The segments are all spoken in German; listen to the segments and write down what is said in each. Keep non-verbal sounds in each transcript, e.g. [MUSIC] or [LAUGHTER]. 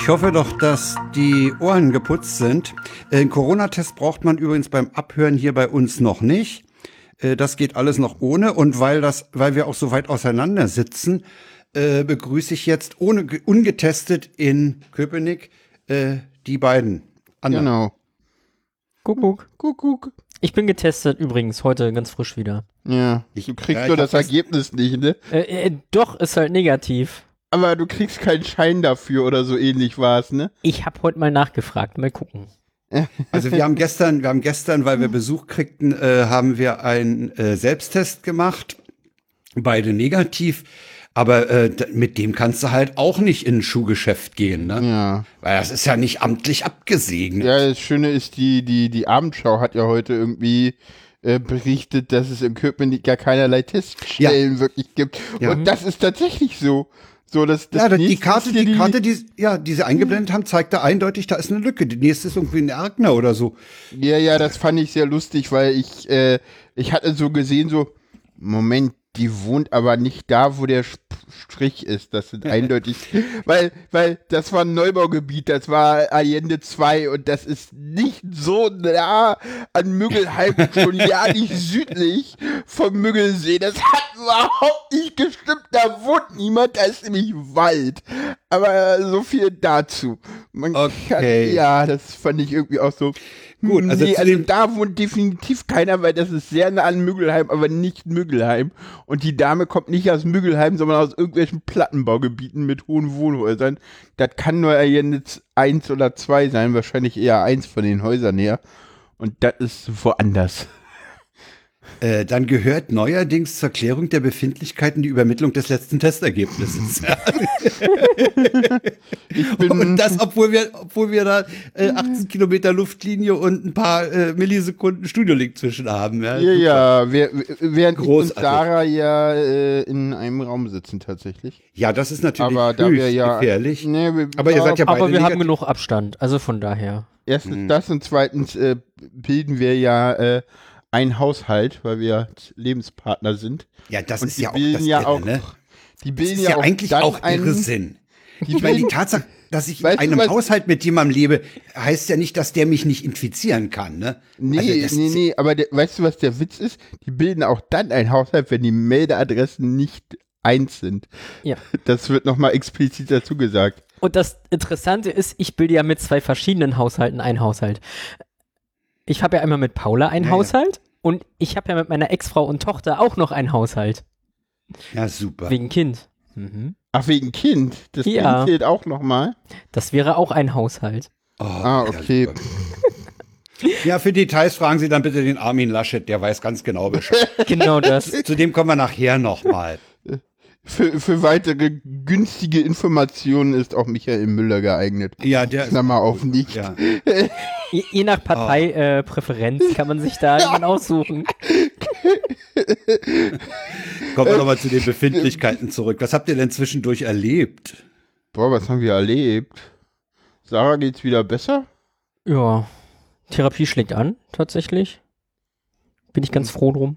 Ich hoffe doch, dass die Ohren geputzt sind. Einen Corona-Test braucht man übrigens beim Abhören hier bei uns noch nicht. Äh, das geht alles noch ohne. Und weil das, weil wir auch so weit auseinander sitzen, äh, begrüße ich jetzt ohne ungetestet in Köpenick äh, die beiden. Anderen. Genau. Kuckuck. Kuckuck. Ich bin getestet übrigens heute ganz frisch wieder. Ja. Ich, du kriegst ja, nur das Ergebnis nicht, ne? Äh, äh, doch, ist halt negativ. Aber du kriegst keinen Schein dafür oder so ähnlich war es, ne? Ich habe heute mal nachgefragt, mal gucken. [LAUGHS] Also wir haben gestern, wir haben gestern, weil wir Besuch kriegten, äh, haben wir einen äh, Selbsttest gemacht, beide negativ. Aber äh, mit dem kannst du halt auch nicht in ein Schuhgeschäft gehen, ne? Ja. Weil das ist ja nicht amtlich abgesegnet. Ja, das Schöne ist, die, die, die Abendschau hat ja heute irgendwie äh, berichtet, dass es im Köpenick gar keinerlei Teststellen ja. wirklich gibt. Ja. Und das ist tatsächlich so. So, das, das ja, die Karte, die, die Karte, die, ja, die sie eingeblendet haben, zeigt da eindeutig, da ist eine Lücke. Die nächste ist irgendwie ein Erkner oder so. Ja, ja, das fand ich sehr lustig, weil ich, äh, ich hatte so gesehen, so, Moment, die wohnt aber nicht da, wo der Strich ist. Das sind eindeutig, weil, weil das war ein Neubaugebiet, das war Allende 2 und das ist nicht so nah an Müggelheim, schon ja nicht [LAUGHS] südlich vom Müggelsee. Das hat überhaupt nicht gestimmt, da wohnt niemand, da ist nämlich Wald. Aber so viel dazu. Man okay. Kann, ja, das fand ich irgendwie auch so. Gut, also, nee, also da wohnt definitiv keiner, weil das ist sehr nah an Müggelheim, aber nicht Müggelheim. Und die Dame kommt nicht aus Müggelheim, sondern aus irgendwelchen Plattenbaugebieten mit hohen Wohnhäusern. Das kann nur jetzt eins oder zwei sein, wahrscheinlich eher eins von den Häusern her. Und das ist woanders. Äh, dann gehört neuerdings zur Klärung der Befindlichkeiten die Übermittlung des letzten Testergebnisses. [LAUGHS] und das, obwohl wir, obwohl wir da äh, 18 Kilometer Luftlinie und ein paar äh, Millisekunden Studiolink zwischen haben. Ja, ja, ja wer, während Großartig. ich und Sarah ja äh, in einem Raum sitzen tatsächlich. Ja, das ist natürlich aber da wir ja, gefährlich. Nee, wir, aber ihr seid ja beide Aber wir haben genug Abstand, also von daher. Erstens mhm. das und zweitens äh, bilden wir ja äh, ein Haushalt, weil wir Lebenspartner sind. Ja, das und ist ja auch das ja auch, ne? Die bilden das ist ja, ja eigentlich auch einen, Sinn. Die ich meine, die Tatsache, dass ich weißt in einem Haushalt mit jemandem lebe, heißt ja nicht, dass der mich nicht infizieren kann, ne? Nee, also nee, nee, aber der, weißt du, was der Witz ist? Die bilden auch dann ein Haushalt, wenn die Meldeadressen nicht eins sind. Ja. Das wird nochmal explizit dazu gesagt. Und das Interessante ist, ich bilde ja mit zwei verschiedenen Haushalten einen Haushalt. Ich habe ja einmal mit Paula einen ja, Haushalt ja. und ich habe ja mit meiner Ex-Frau und Tochter auch noch einen Haushalt. Ja, super. Wegen Kind. Mhm. Ach, wegen Kind? Das ja. Kind zählt auch nochmal? Das wäre auch ein Haushalt. Oh, ah, okay. [LAUGHS] Ja, für Details fragen Sie dann bitte den Armin Laschet, der weiß ganz genau Bescheid. [LAUGHS] genau das. Zu dem kommen wir nachher nochmal. Für, für weitere günstige Informationen ist auch Michael Müller geeignet. Ja, der Klammer auf nicht. Ja. [LAUGHS] je, je, nach Parteipräferenz oh. äh, kann man sich da jemanden aussuchen. [LAUGHS] Kommen wir nochmal zu den Befindlichkeiten zurück. Was habt ihr denn zwischendurch erlebt? Boah, was haben wir erlebt? Sarah geht's wieder besser? Ja. Therapie schlägt an, tatsächlich. Bin ich ganz froh drum.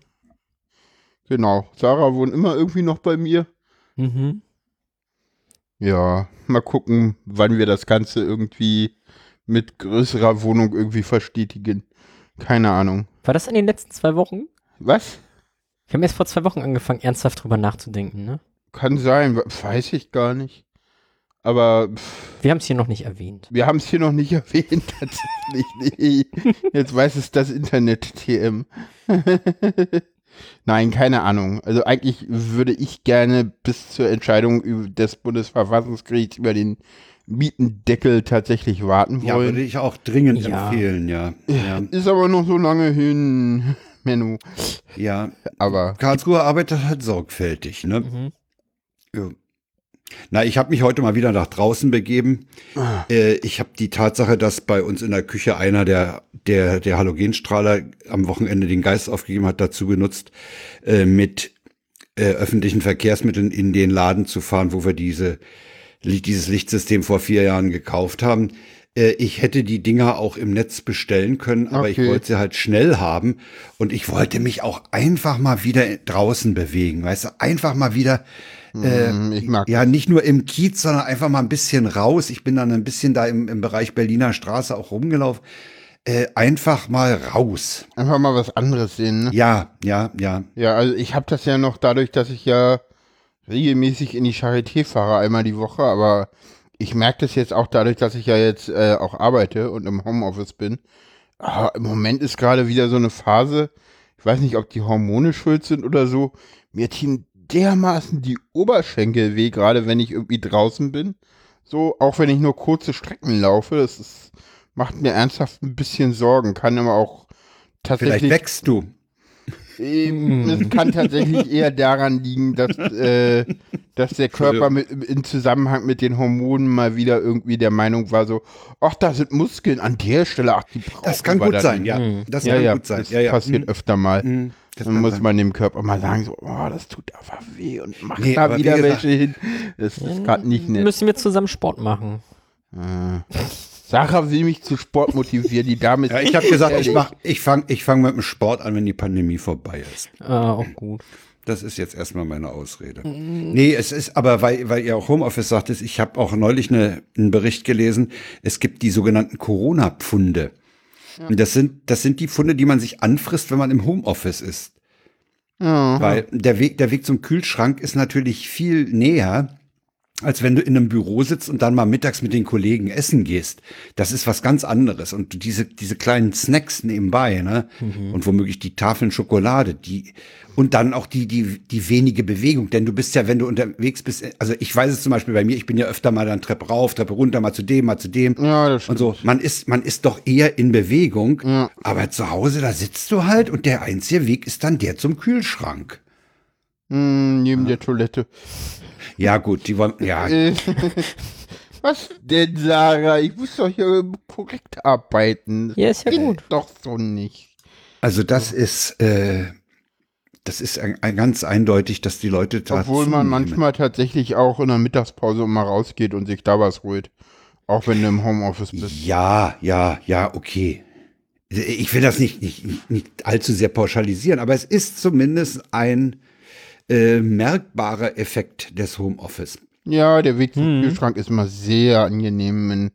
Genau. Sarah wohnt immer irgendwie noch bei mir. Mhm. Ja, mal gucken, wann wir das Ganze irgendwie mit größerer Wohnung irgendwie verstetigen. Keine Ahnung. War das in den letzten zwei Wochen? Was? Wir haben erst vor zwei Wochen angefangen, ernsthaft drüber nachzudenken, ne? Kann sein, weiß ich gar nicht. Aber. Pff, wir haben es hier noch nicht erwähnt. Wir haben es hier noch nicht [LAUGHS] erwähnt, tatsächlich. Jetzt weiß es das Internet, TM. [LAUGHS] Nein, keine Ahnung. Also eigentlich würde ich gerne bis zur Entscheidung des Bundesverfassungsgerichts über den Mietendeckel tatsächlich warten wollen. Ja, würde ich auch dringend ja. empfehlen, ja. ja. Ist aber noch so lange hin, [LAUGHS] Menno. Ja, aber Karlsruhe arbeitet halt sorgfältig, ne? Mhm. Ja. Na, ich habe mich heute mal wieder nach draußen begeben. Ah. Äh, ich habe die Tatsache, dass bei uns in der Küche einer der, der, der Halogenstrahler am Wochenende den Geist aufgegeben hat, dazu genutzt, äh, mit äh, öffentlichen Verkehrsmitteln in den Laden zu fahren, wo wir diese, dieses Lichtsystem vor vier Jahren gekauft haben. Äh, ich hätte die Dinger auch im Netz bestellen können, aber Okay. ich wollte sie halt schnell haben und ich wollte mich auch einfach mal wieder draußen bewegen, weißt du, einfach mal wieder Hm, ich mag ja, nicht nur im Kiez, sondern einfach mal ein bisschen raus. Ich bin dann ein bisschen da im, im Bereich Berliner Straße auch rumgelaufen. Äh, einfach mal raus. einfach mal was anderes sehen. Ne? Ja, ja, ja. Ja, also ich habe das ja noch dadurch, dass ich ja regelmäßig in die Charité fahre, einmal die Woche, aber ich merke das jetzt auch dadurch, dass ich ja jetzt äh, auch arbeite und im Homeoffice bin. Ah, Im Moment ist gerade wieder so eine Phase, ich weiß nicht, ob die Hormone schuld sind oder so, mir ziehen dermaßen die Oberschenkel weh, gerade wenn ich irgendwie draußen bin. So, auch wenn ich nur kurze Strecken laufe, das ist, macht mir ernsthaft ein bisschen Sorgen, kann aber auch Vielleicht tatsächlich wächst du. Ähm, Es kann tatsächlich eher daran liegen, dass, äh, dass der Körper mit, in Zusammenhang mit den Hormonen mal wieder irgendwie der Meinung war, so, ach, da sind Muskeln an der Stelle, ach, die brauchen Das kann wir gut dann sein, ja. Das Ja, kann ja, gut sein. das Ja, ja. passiert Mhm. öfter mal. Das Dann kann muss sein. man dem Körper mal sagen, so, oh, das tut aber weh und macht Nee, da aber wie wieder gesagt- welche hin. Das ist gerade nicht nett. Müssen wir zusammen Sport machen. Äh, Sarah will mich zu Sport motivieren, die Dame ist Ja, ich habe gesagt, ich ehrlich. mach, ich fange ich fang mit dem Sport an, wenn die Pandemie vorbei ist. Ah, auch gut. Das ist jetzt erstmal meine Ausrede. Nee, es ist aber, weil, weil ihr auch Homeoffice sagtet, ich habe auch neulich eine, einen Bericht gelesen, es gibt die sogenannten Corona-Pfunde. Und das sind, das sind die Pfunde, die man sich anfrisst, wenn man im Homeoffice ist. Ja. Weil der Weg, der Weg zum Kühlschrank ist natürlich viel näher, als wenn du in einem Büro sitzt und dann mal mittags mit den Kollegen essen gehst. Das ist was ganz anderes. Und diese, diese kleinen Snacks nebenbei, ne? Und womöglich die Tafeln Schokolade, die, und dann auch die, die, die wenige Bewegung. Denn du bist ja, wenn du unterwegs bist, also ich weiß es zum Beispiel bei mir, ich bin ja öfter mal dann Treppe rauf, Treppe runter, mal zu dem, mal zu dem. Ja, das Und so, man ist, man ist doch eher in Bewegung, Ja. aber zu Hause, da sitzt du halt und der einzige Weg ist dann der zum Kühlschrank. Hm, neben der Toilette. Ja, gut, die wollen, ja, Äh, [LAUGHS] Was denn, Sarah? Ich muss doch hier korrekt arbeiten. Ja, ist ja Geht gut. Doch so nicht. also das ist, äh, das ist ein, ein ganz eindeutig, dass die Leute da Obwohl man manchmal tatsächlich auch in der Mittagspause mal rausgeht und sich da was holt. Auch wenn du im Homeoffice bist. Ja, ja, ja, okay. Ich will das nicht, nicht, nicht, nicht allzu sehr pauschalisieren, aber es ist zumindest ein äh, merkbarer Effekt des Homeoffice. Ja, der Weg zum Hm. Kühlschrank ist immer sehr angenehm, wenn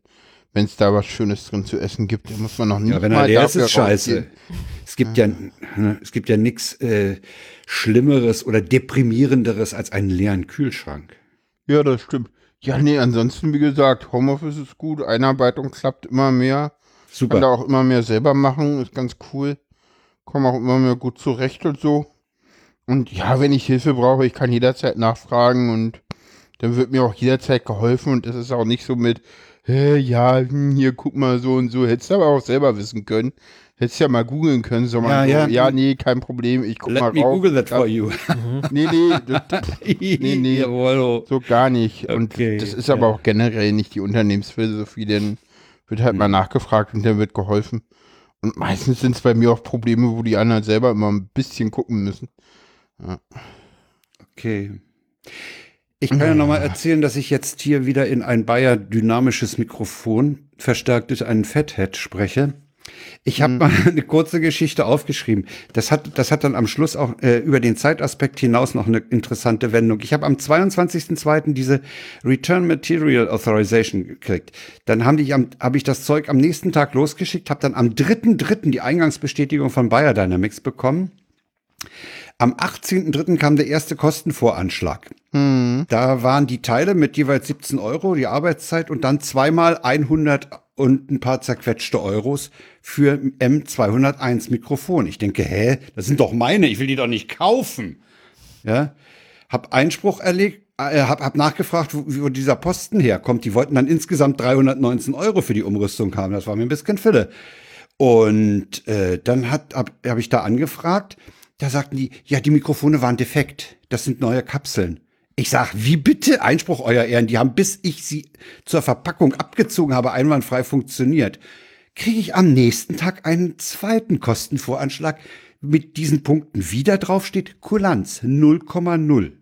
wenn es da was Schönes drin zu essen gibt. Da muss man noch nicht Ja, wenn mal er leer ist, ist scheiße. Es gibt ja, ne, es gibt ja nichts äh, Schlimmeres oder deprimierenderes als einen leeren Kühlschrank. Ja, das stimmt. Ja, nee, ansonsten, wie gesagt, Homeoffice ist gut, Einarbeitung klappt immer mehr. Kann da Super. auch immer mehr selber machen, ist ganz cool. Komme auch immer mehr gut zurecht und so. Und ja, wenn ich Hilfe brauche, ich kann jederzeit nachfragen und dann wird mir auch jederzeit geholfen und es ist auch nicht so mit, hä, ja, hm, hier guck mal so und so. Hättest du aber auch selber wissen können. Hättest ja mal googeln können, so mal Ja, so, ja. ja, nee, kein Problem, ich guck Let mal me rauf. Google that for you. [LAUGHS] [LAUGHS] Nee, nee, das, [LAUGHS] nee, nee. So gar nicht. Und Okay, das ist aber ja. auch generell nicht die Unternehmensphilosophie, denn wird halt Hm. mal nachgefragt und dann wird geholfen. Und meistens sind es bei mir auch Probleme, wo die anderen selber immer ein bisschen gucken müssen. Okay. Ich kann ja nochmal erzählen, dass ich jetzt hier wieder in ein Bayer dynamisches Mikrofon, verstärkt durch einen Fathead spreche. Ich habe mal [LAUGHS] eine kurze Geschichte aufgeschrieben. Das hat, das hat dann am Schluss auch äh, über den Zeitaspekt hinaus noch eine interessante Wendung. Ich habe am 22.02. diese Return Material Authorization gekriegt. Dann haben die am, habe ich das Zeug am nächsten Tag losgeschickt, habe dann am 3.3. die Eingangsbestätigung von Bayer Dynamics bekommen. Am 18.3. kam der erste Kostenvoranschlag. Hm. Da waren die Teile mit jeweils 17 Euro, die Arbeitszeit und dann zweimal 100 und ein paar zerquetschte Euros für M201 Mikrofon. Ich denke, hä, das sind doch meine, ich will die doch nicht kaufen. Ja, hab Einspruch erlegt, äh, hab, hab nachgefragt, wo, wo dieser Posten herkommt. Die wollten dann insgesamt 319 Euro für die Umrüstung haben. Das war mir ein bisschen Fülle. Und äh, dann hat habe hab ich da angefragt. Da sagten die, ja, die Mikrofone waren defekt. Das sind neue Kapseln. Ich sag, wie bitte? Einspruch, Euer Ehren. Die haben, bis ich sie zur Verpackung abgezogen habe, einwandfrei funktioniert. Kriege ich am nächsten Tag einen zweiten Kostenvoranschlag mit diesen Punkten wieder draufsteht, Kulanz 0,0.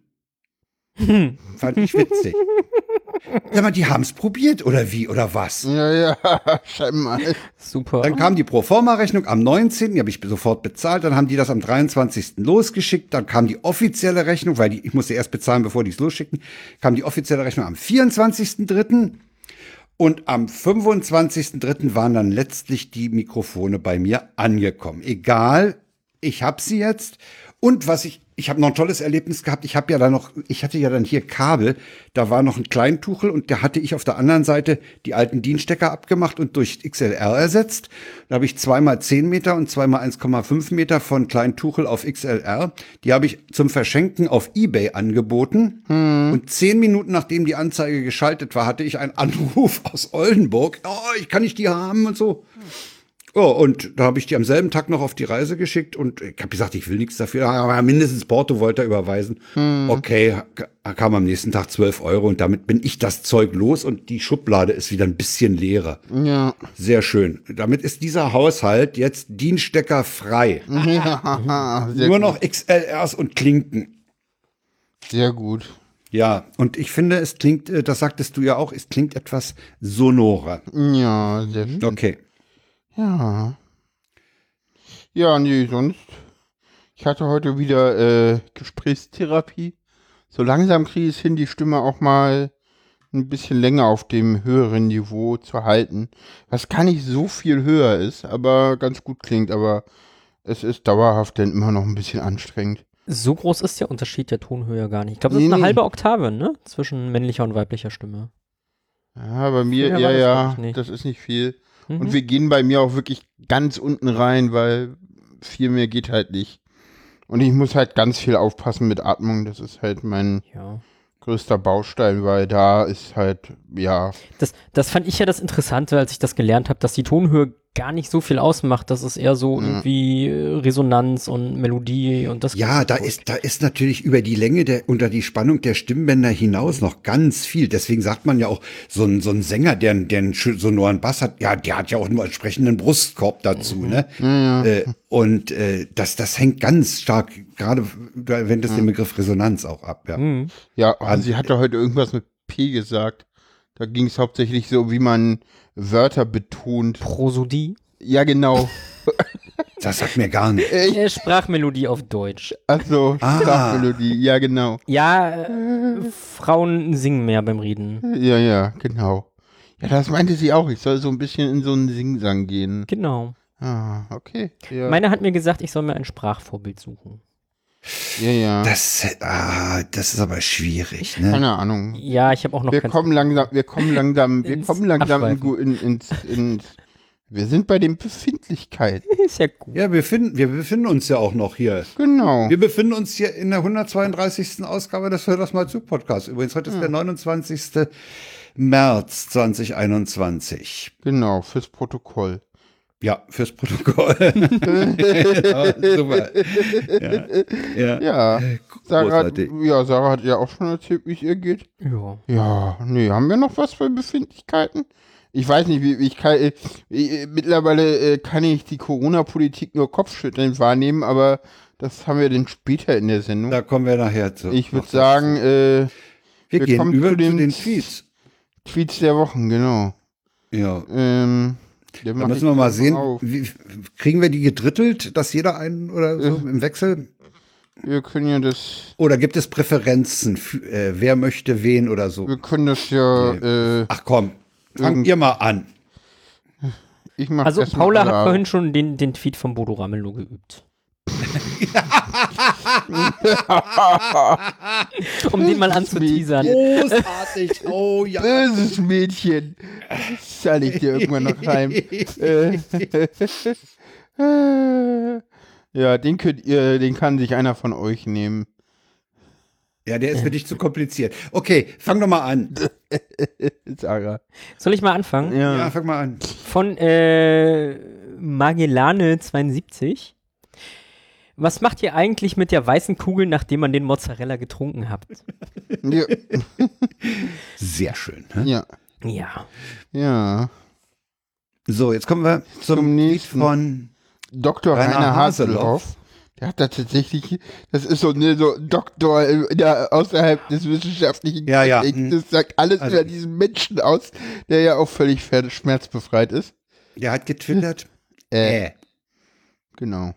Fand ich witzig. [LAUGHS] Sag mal, die haben es probiert oder wie oder was? Ja, ja, [LAUGHS] scheinbar. Super. Dann kam die Proforma-Rechnung am 19., die habe ich sofort bezahlt, dann haben die das am 23. losgeschickt, dann kam die offizielle Rechnung, weil die, ich musste erst bezahlen, bevor die es losschicken, kam die offizielle Rechnung am 24.3. Und am 25.3. waren dann letztlich die Mikrofone bei mir angekommen. Egal, ich habe sie jetzt. Und was ich, ich habe noch ein tolles Erlebnis gehabt. Ich habe ja dann noch, ich hatte ja dann hier Kabel. Da war noch ein Kleintuchel und da hatte ich auf der anderen Seite die alten Dienstecker abgemacht und durch XLR ersetzt. Da habe ich zweimal 10 Meter und zweimal 1,5 Meter von Kleintuchel auf XLR. Die habe ich zum Verschenken auf Ebay angeboten. Und zehn Minuten nachdem die Anzeige geschaltet war, hatte ich einen Anruf aus Oldenburg. Oh, ich kann nicht die haben und so. Oh, und da habe ich die am selben Tag noch auf die Reise geschickt und ich habe gesagt, ich will nichts dafür, aber mindestens Porto wollte er überweisen. Okay, ka- kam am nächsten Tag 12 Euro und damit bin ich das Zeug los und die Schublade ist wieder ein bisschen leerer. Ja. Sehr schön. Damit ist dieser Haushalt jetzt Dienststecker frei. [LAUGHS] ja Nur noch XLRs und Klinken. sehr gut. Ja, und ich finde, es klingt, äh, das sagtest du ja auch, es klingt etwas sonorer. Ja, sehr schön. Okay. Ja. Ja, nee, sonst. Ich hatte heute wieder äh, Gesprächstherapie. So langsam kriege ich es hin, die Stimme auch mal ein bisschen länger auf dem höheren Niveau zu halten. Was gar nicht so viel höher ist, aber ganz gut klingt, aber es ist dauerhaft dann immer noch ein bisschen anstrengend. So groß ist der Unterschied der Tonhöhe gar nicht. Ich glaube, das Nee, ist eine nee. halbe Oktave, ne? Zwischen männlicher und weiblicher Stimme. Ja, bei mir, ja, das ja, nicht. das ist nicht viel. Mhm. Und wir gehen bei mir auch wirklich ganz unten rein, weil viel mehr geht halt nicht. Und ich muss halt ganz viel aufpassen mit Atmung. Das ist halt mein ja. größter Baustein, weil da ist halt, ja, Das, das fand ich ja das Interessante, als ich das gelernt habe, dass die Tonhöhe gar nicht so viel ausmacht. Das ist eher so Ja. irgendwie äh, Resonanz und Melodie und das. Ja, da ist, da ist natürlich über die Länge der, unter die Spannung der Stimmbänder hinaus noch ganz viel. Deswegen sagt man ja auch, so ein, so ein Sänger, der, der einen sonoren Bass hat, ja, der hat ja auch einen entsprechenden Brustkorb dazu, ne? Äh, und äh, das, das hängt ganz stark, gerade wenn das den Begriff Resonanz auch ab, ja. Mhm. ja, oh, sie hatte heute irgendwas mit P gesagt. Da ging es hauptsächlich so, wie man Wörter betont. Prosodie. Ja, genau. [LAUGHS] Das sagt mir gar nicht. Äh, Sprachmelodie auf Deutsch. Also, Ah. Sprachmelodie, ja, genau. Ja, äh, Frauen singen mehr beim Reden. Ja, ja, genau. Ja, das meinte sie auch. Ich soll so ein bisschen in so einen Singsang gehen. Genau. Ah, okay. Ja, Meine hat mir gesagt, ich soll mir ein Sprachvorbild suchen. Ja. ja. Das, ah, das ist aber schwierig, ne? Keine Ahnung. Ja, ich habe auch noch Wir kommen langsam, wir kommen [LAUGHS] langsam, wir kommen langsam in, in, ins, wir sind bei den Befindlichkeiten. [LAUGHS] Ist ja gut. Ja, wir finden, wir befinden uns ja auch noch hier. Genau. Wir befinden uns hier in der 132. Ausgabe des Hör das mal zu Podcast. Übrigens, heute ist der 29. März 2021. Genau, fürs Protokoll. Ja, fürs Protokoll. [LAUGHS] ja, super. Ja, ja. Ja, Sarah, hat- ja, Sarah hat ja auch schon erzählt, wie es ihr geht. Ja. Ja, nee, haben wir noch was für Befindlichkeiten? Ich weiß nicht, wie ich kann, äh, mittlerweile äh, kann ich die Corona-Politik nur kopfschüttelnd wahrnehmen, aber das haben wir dann später in der Sendung. Da kommen wir nachher zu. ich würde sagen, äh, wir, wir gehen kommen über zu zu den- den, Tweets. Tweets der Wochen, genau. Ja. Ähm, da Da müssen wir mal sehen, wie, kriegen wir die gedrittelt, dass jeder einen oder so im Wechsel? Wir können ja das, Oder gibt es Präferenzen, für, äh, wer möchte wen oder so? wir können das ja, äh, Ach komm, fangt ihr mal an. ich mach Also Paula hat vorhin schon den, den Tweet von Bodo Ramelow geübt. [LAUGHS] um den mal anzuteasern. Großartig. Oh ja. Böses Mädchen. Das zahle ich dir irgendwann noch heim. Äh, [LAUGHS] ja, den könnt ihr, den kann sich einer von euch nehmen. Ja, der ist für dich zu kompliziert. Okay, fang doch mal an. [LAUGHS] Sarah. Soll ich mal anfangen? Ja. Ja, fang mal an. Von äh, Magellane72. Was macht ihr eigentlich mit der weißen Kugel, nachdem man den Mozzarella getrunken habt? Ja. [LAUGHS] Sehr schön. Ne? Ja. Ja. ja. So, jetzt kommen wir zum, Zum Lied nächsten. von Dr. Rainer Rainer Haseloff. Haselhoff. Der hat da tatsächlich, das ist so eine so ein Doktor in der, außerhalb des wissenschaftlichen Ja, ja. Das sagt alles Also- über diesen Menschen aus, der ja auch völlig schmerzbefreit ist. Der hat getwittert. Äh, Äh. genau.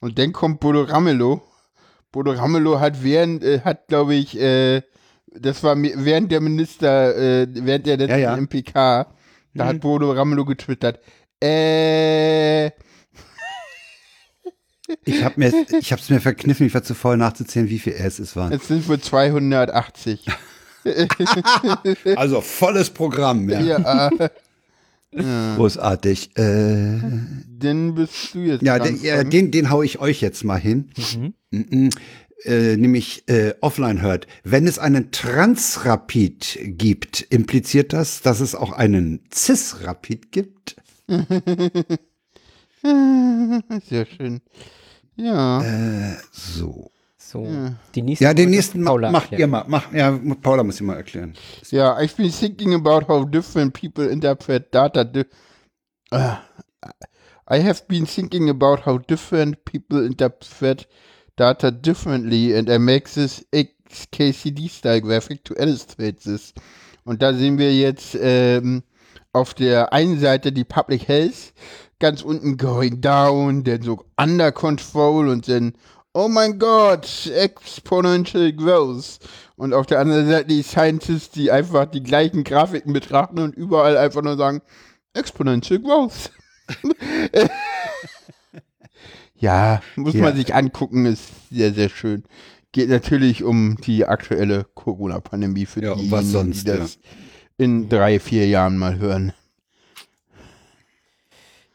Und dann kommt Bodo Ramelow. Bodo Ramelow hat während, äh, hat glaube ich, äh, das war während der Minister, äh, während der letzten Ja, ja. MPK, da Mhm. hat Bodo Ramelow getwittert, äh, Ich habe mir, ich hab's mir verkniffen, ich war zu voll nachzuzählen, wie viel Äs es waren. es sind wohl 280. [LAUGHS] Also volles Programm, ja. ja, Großartig. Äh, dann bist du jetzt ja, den, ja den, den hau ich euch jetzt mal hin. Mhm. Mhm. Äh, nämlich äh, offline hört. Wenn es einen Transrapid gibt, impliziert das, dass es auch einen Cis-Rapid gibt? [LAUGHS] Sehr schön. Ja. Äh, so. So, die nächste Ja, den nächsten Paula macht erklären. ihr mal. Mach, ja, Paula muss ich mal erklären. Yeah, I've been thinking about how different people interpret data. Di uh, I have been thinking about how different people interpret data differently, and I make this XKCD-style graphic to illustrate this. Und da sehen wir jetzt ähm, auf der einen Seite die Public Health, ganz unten going down, dann so under control und dann oh mein Gott, exponential growth. Und auf der anderen Seite die Scientists, die einfach die gleichen Grafiken betrachten und überall einfach nur sagen, exponential growth. [LAUGHS] ja, muss Ja. man sich angucken, ist sehr, sehr schön. Geht natürlich um die aktuelle Corona-Pandemie für Ja, die, was sonst, die das in drei, vier Jahren mal hören.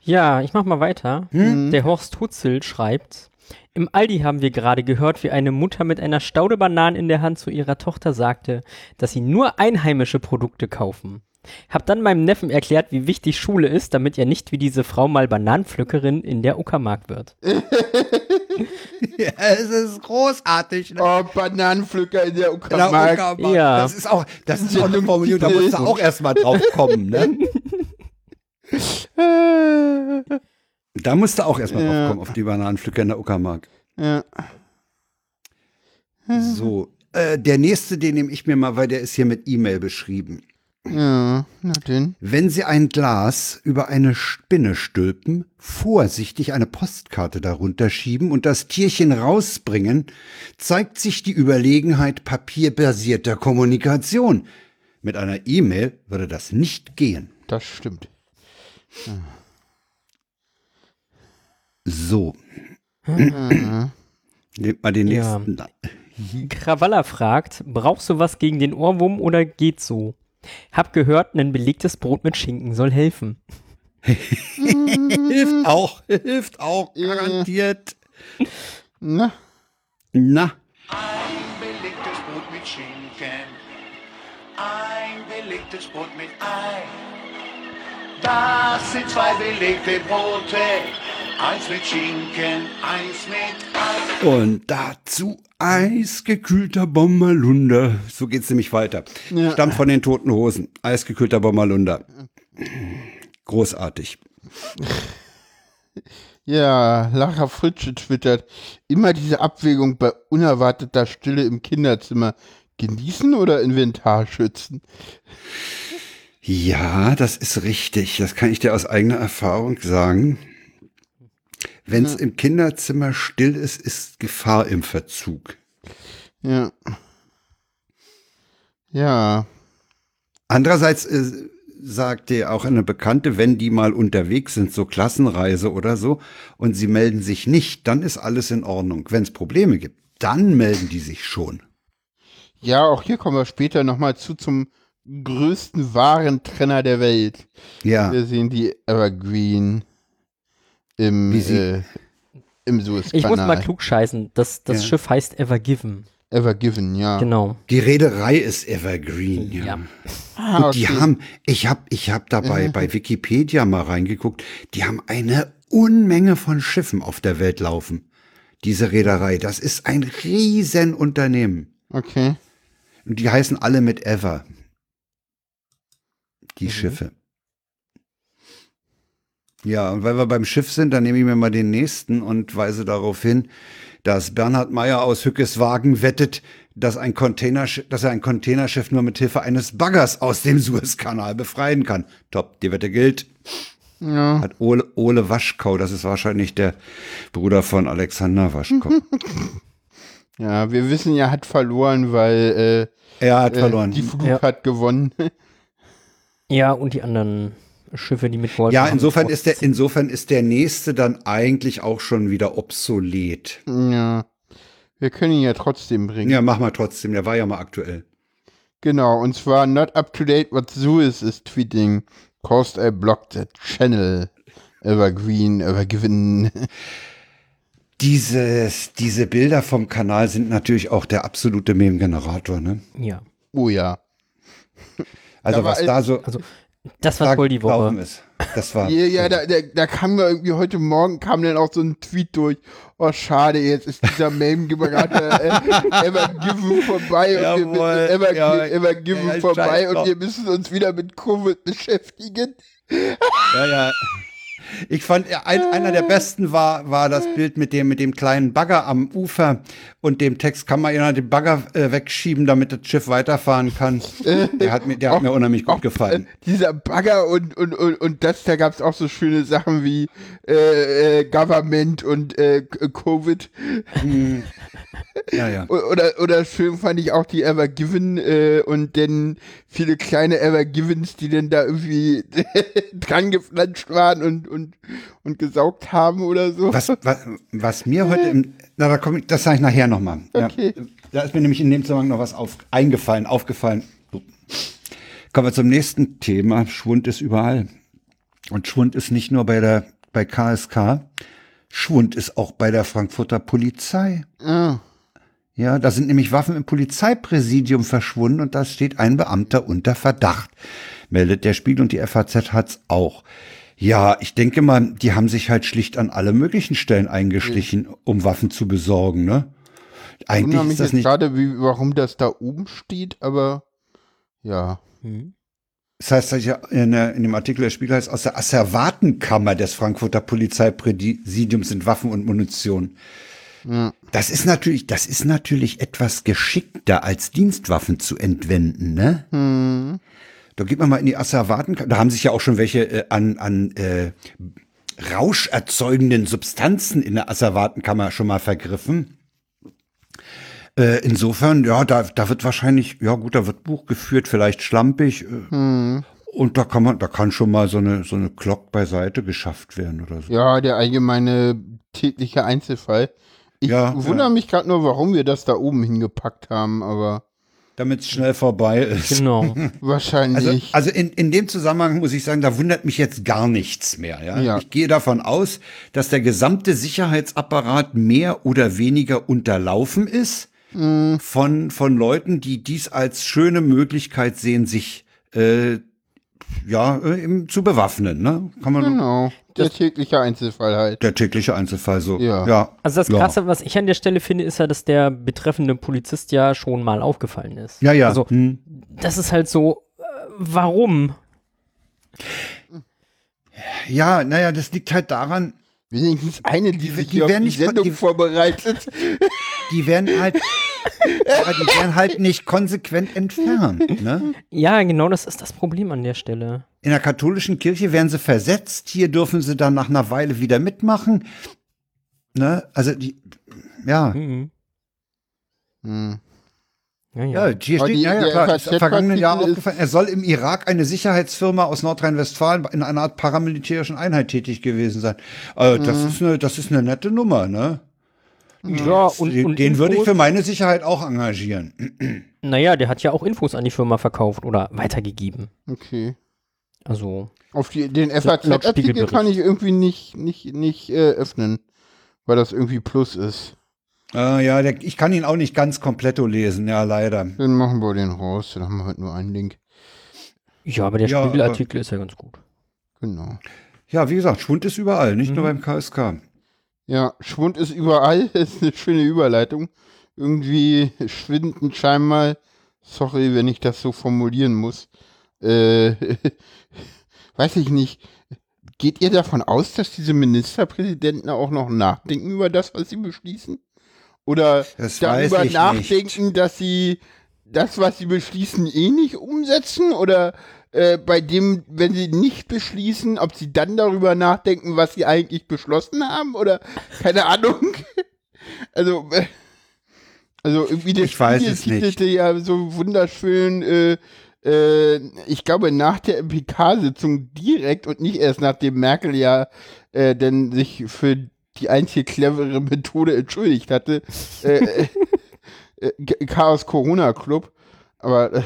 Ja, ich mach mal weiter. Hm? Der Horst Hutzel schreibt, im Aldi haben wir gerade gehört, wie eine Mutter mit einer Staude Bananen in der Hand zu ihrer Tochter sagte, dass sie nur einheimische Produkte kaufen. Hab dann meinem Neffen erklärt, wie wichtig Schule ist, damit er nicht wie diese Frau mal Bananenpflückerin in der Uckermark wird. [LAUGHS] Ja, es ist großartig. Ne? Oh, Bananenpflücker in der Uckermark. Uckermark. Ja. Das ist auch, das ist auch eine Formulierung, da musst du auch erstmal drauf kommen, ne? [LAUGHS] [LAUGHS] Da musst du auch erstmal Ja. drauf kommen, auf die Bananenpflücker in der Uckermark. Ja. So, äh, der nächste, den nehme ich mir mal, weil der ist hier mit E-Mail beschrieben. Ja, na denn. Wenn Sie ein Glas über eine Spinne stülpen, vorsichtig eine Postkarte darunter schieben und das Tierchen rausbringen, zeigt sich die Überlegenheit papierbasierter Kommunikation. Mit einer E-Mail würde das nicht gehen. Das stimmt. So. Nehmt mal den Ja. nächsten. Krawalla fragt, brauchst du was gegen den Ohrwurm oder geht so? Hab gehört, ein belegtes Brot mit Schinken soll helfen. [LAUGHS] Hilft auch, hilft auch, Ja. garantiert. Na, Na, Ein belegtes Brot mit Schinken. Ein belegtes Brot mit Ei. Das sind zwei belegte Brote. Eins mit Schinken, eins mit Ei. Und dazu eisgekühlter Bommerlunder. So geht's nämlich weiter. Ja. Stammt von den Toten Hosen. Eisgekühlter Bommerlunder. Großartig. ja, Lara Fritsche twittert. Immer diese Abwägung bei unerwarteter Stille im Kinderzimmer. Genießen oder Inventar schützen? Ja, das ist richtig. Das kann ich dir aus eigener Erfahrung sagen. Wenn es im Kinderzimmer still ist, ist Gefahr im Verzug. Ja. Ja. Andererseits äh, sagte auch eine Bekannte, wenn die mal unterwegs sind, so Klassenreise oder so, und sie melden sich nicht, dann ist alles in Ordnung. Wenn es Probleme gibt, dann melden die sich schon. Ja, auch hier kommen wir später nochmal zu zum größten Warentrenner der Welt. Ja, Wir sehen die Evergreen im, Wie sie- äh, im Suezkanal. Ich muss mal klug scheißen. Das, das Ja. Schiff heißt Evergiven. Evergiven, ja. Genau. die Reederei ist Evergreen. Ja. Ja. Ah, Und die haben, ich habe ich hab dabei bei Wikipedia mal reingeguckt, die haben eine Unmenge von Schiffen auf der Welt laufen. Diese Reederei, das ist ein Riesenunternehmen. Okay. Und die heißen alle mit Ever. Die Schiffe. Ja, und weil wir beim Schiff sind, dann nehme ich mir mal den nächsten und weise darauf hin, dass Bernhard Meyer aus Hückeswagen wettet, dass, ein dass er ein Containerschiff nur mit Hilfe eines Baggers aus dem Suezkanal befreien kann. Top, die Wette gilt. Ja. Hat Ole, Ole Waschkau, das ist wahrscheinlich der Bruder von Alexander Waschkau. [LAUGHS] Ja, wir wissen ja, hat verloren, weil er hat äh, verloren. die Flug Ja. hat gewonnen. [LAUGHS] Ja, und die anderen Schiffe, die mit Wolken ja, insofern ist, der, insofern ist der nächste dann eigentlich auch schon wieder obsolet. ja. Wir können ihn ja trotzdem bringen. Ja, mach mal trotzdem, der war ja mal aktuell. Genau, und zwar not up to date what Suez is tweeting. Caused I blocked the channel. Evergreen, Evergiven. [LAUGHS] Dieses, diese Bilder vom Kanal sind natürlich auch der absolute Meme-Generator, ne? Ja. Oh ja. Also Da was da so Also, das war voll die Woche. ist. Das war. [LAUGHS] Ja, ja da, da, da kam ja irgendwie heute Morgen kam dann auch so ein Tweet durch. Oh, schade, jetzt ist dieser Meme-Generator äh, [LAUGHS] Evergiven vorbei und wir müssen Ever, ja, Evergiven ja, vorbei und wir müssen uns wieder mit Covid beschäftigen. Ja, ja. [LAUGHS] Ich fand, ja, ein, einer der besten war, war das Bild mit dem, mit dem kleinen Bagger am Ufer und dem Text, kann man ja den Bagger äh, wegschieben, damit das Schiff weiterfahren kann. Der hat mir, der hat mir unheimlich gut gefallen. Äh, dieser Bagger und, und, und, und das, da gab es auch so schöne Sachen wie äh, äh, Government und äh, K- Covid. Ja, ja. [LAUGHS] O- Oder, oder schön fand ich auch die Evergiven äh, und dann viele kleine Evergivens, die dann da irgendwie [LAUGHS] dran geflanscht waren und, und, und gesaugt haben oder so. Was, was, was mir heute im, na, da komm ich, das sage ich nachher nochmal. Okay. Ja, da ist mir nämlich in dem Zusammenhang noch was auf, eingefallen, aufgefallen. Kommen wir zum nächsten Thema. Schwund ist überall. Und Schwund ist nicht nur bei der, bei KSK. Schwund ist auch bei der Frankfurter Polizei. Ah, Ja, da sind nämlich Waffen im Polizeipräsidium verschwunden und da steht ein Beamter unter Verdacht. Meldet der Spiegel und die FAZ hat's auch. Ja, ich denke mal, die haben sich halt schlicht an alle möglichen Stellen eingeschlichen, um Waffen zu besorgen, ne? Eigentlich mich ist das jetzt nicht. gerade, wie, warum das da oben steht, aber ja. Mhm. Das heißt, das ja in, in dem Artikel der Spiegel heißt, aus der Asservatenkammer des Frankfurter Polizeipräsidiums sind Waffen und Munition. ja. Das ist natürlich, das ist natürlich etwas geschickter als Dienstwaffen zu entwenden, ne? Hm. Da geht man mal in die Asservatenkammer. Da haben sich ja auch schon welche äh, an, an äh, rauscherzeugenden Substanzen in der Asservatenkammer schon mal vergriffen. Äh, insofern, ja, da, da wird wahrscheinlich, ja gut, da wird Buch geführt, vielleicht schlampig. Äh, Hm. Und da kann man, da kann schon mal so eine, so eine Glock beiseite geschafft werden oder so. Ja, der allgemeine tägliche Einzelfall. Ich Ja, wundere ja. mich gerade nur, warum wir das da oben hingepackt haben, aber Damit es schnell vorbei ist. Genau. [LAUGHS] Also, wahrscheinlich. also in, in dem Zusammenhang muss ich sagen, da wundert mich jetzt gar nichts mehr. Ja? Ja. Ich gehe davon aus, dass der gesamte Sicherheitsapparat mehr oder weniger unterlaufen ist Hm. von, von Leuten, die dies als schöne Möglichkeit sehen, sich äh, ja, äh, eben zu bewaffnen. Ne? Kann man genau. Der tägliche Einzelfall halt. der tägliche Einzelfall so. Ja. ja. Also das Ja. Krasse, was ich an der Stelle finde, ist ja, dass der betreffende Polizist ja schon mal aufgefallen ist. Ja, ja. Also hm. das ist halt so, äh, warum? Ja, naja, das liegt halt daran, Wenigstens eine, die sich die hier auf werden die nicht- Sendung die- vorbereitet. [LAUGHS] die werden halt, [LAUGHS] aber die werden halt nicht konsequent entfernt. Ne? Ja, genau das ist das Problem an der Stelle. In der katholischen Kirche werden sie versetzt, hier dürfen sie dann nach einer Weile wieder mitmachen. Ne? Also die, ja, Mhm. Hm. Ja, ja. ja, hier steht, die- ja, ja, klar, ist im vergangenen Jahr aufgefallen, er soll im Irak eine Sicherheitsfirma aus Nordrhein-Westfalen in einer Art paramilitärischen Einheit tätig gewesen sein. Also, das, ist eine, das ist eine nette Nummer, ne? Ja und, den und den würde ich für meine Sicherheit auch engagieren. [CLEARS THROAT] Naja, der hat ja auch Infos an die Firma verkauft oder weitergegeben. Okay. Also, Auf die, den FAZ-Artikel kann ich irgendwie nicht, nicht, nicht äh, öffnen, weil das irgendwie Plus ist. Äh, ja, der, ich kann ihn auch nicht ganz kompletto lesen, ja, leider. Dann machen wir den raus, dann haben wir halt nur einen Link. ja, aber der Ja, Spiegelartikel ist ja ganz gut. Genau. Ja, wie gesagt, Schwund ist überall, nicht nur Mhm. beim KSK. Ja, Schwund ist überall, [LAUGHS] das ist eine schöne Überleitung. Irgendwie schwindend scheinbar, sorry, wenn ich das so formulieren muss, äh, [LAUGHS] weiß ich nicht, geht ihr davon aus, dass diese Ministerpräsidenten auch noch nachdenken über das, was sie beschließen? Oder Das darüber nachdenken, nicht. dass sie das, was sie beschließen, eh nicht umsetzen? Oder äh, bei dem, wenn sie nicht beschließen, ob sie dann darüber nachdenken, was sie eigentlich beschlossen haben? Oder [LAUGHS] keine Ahnung. [LAUGHS] Also, äh, also irgendwie der Ich weiß Spiegel es nicht. ja so wunderschön, äh, äh, ich glaube nach der MPK-Sitzung direkt und nicht erst nachdem Merkel ja äh, denn sich für die einzige clevere Methode entschuldigt hatte, äh, [LAUGHS] äh, Chaos Corona Club. Aber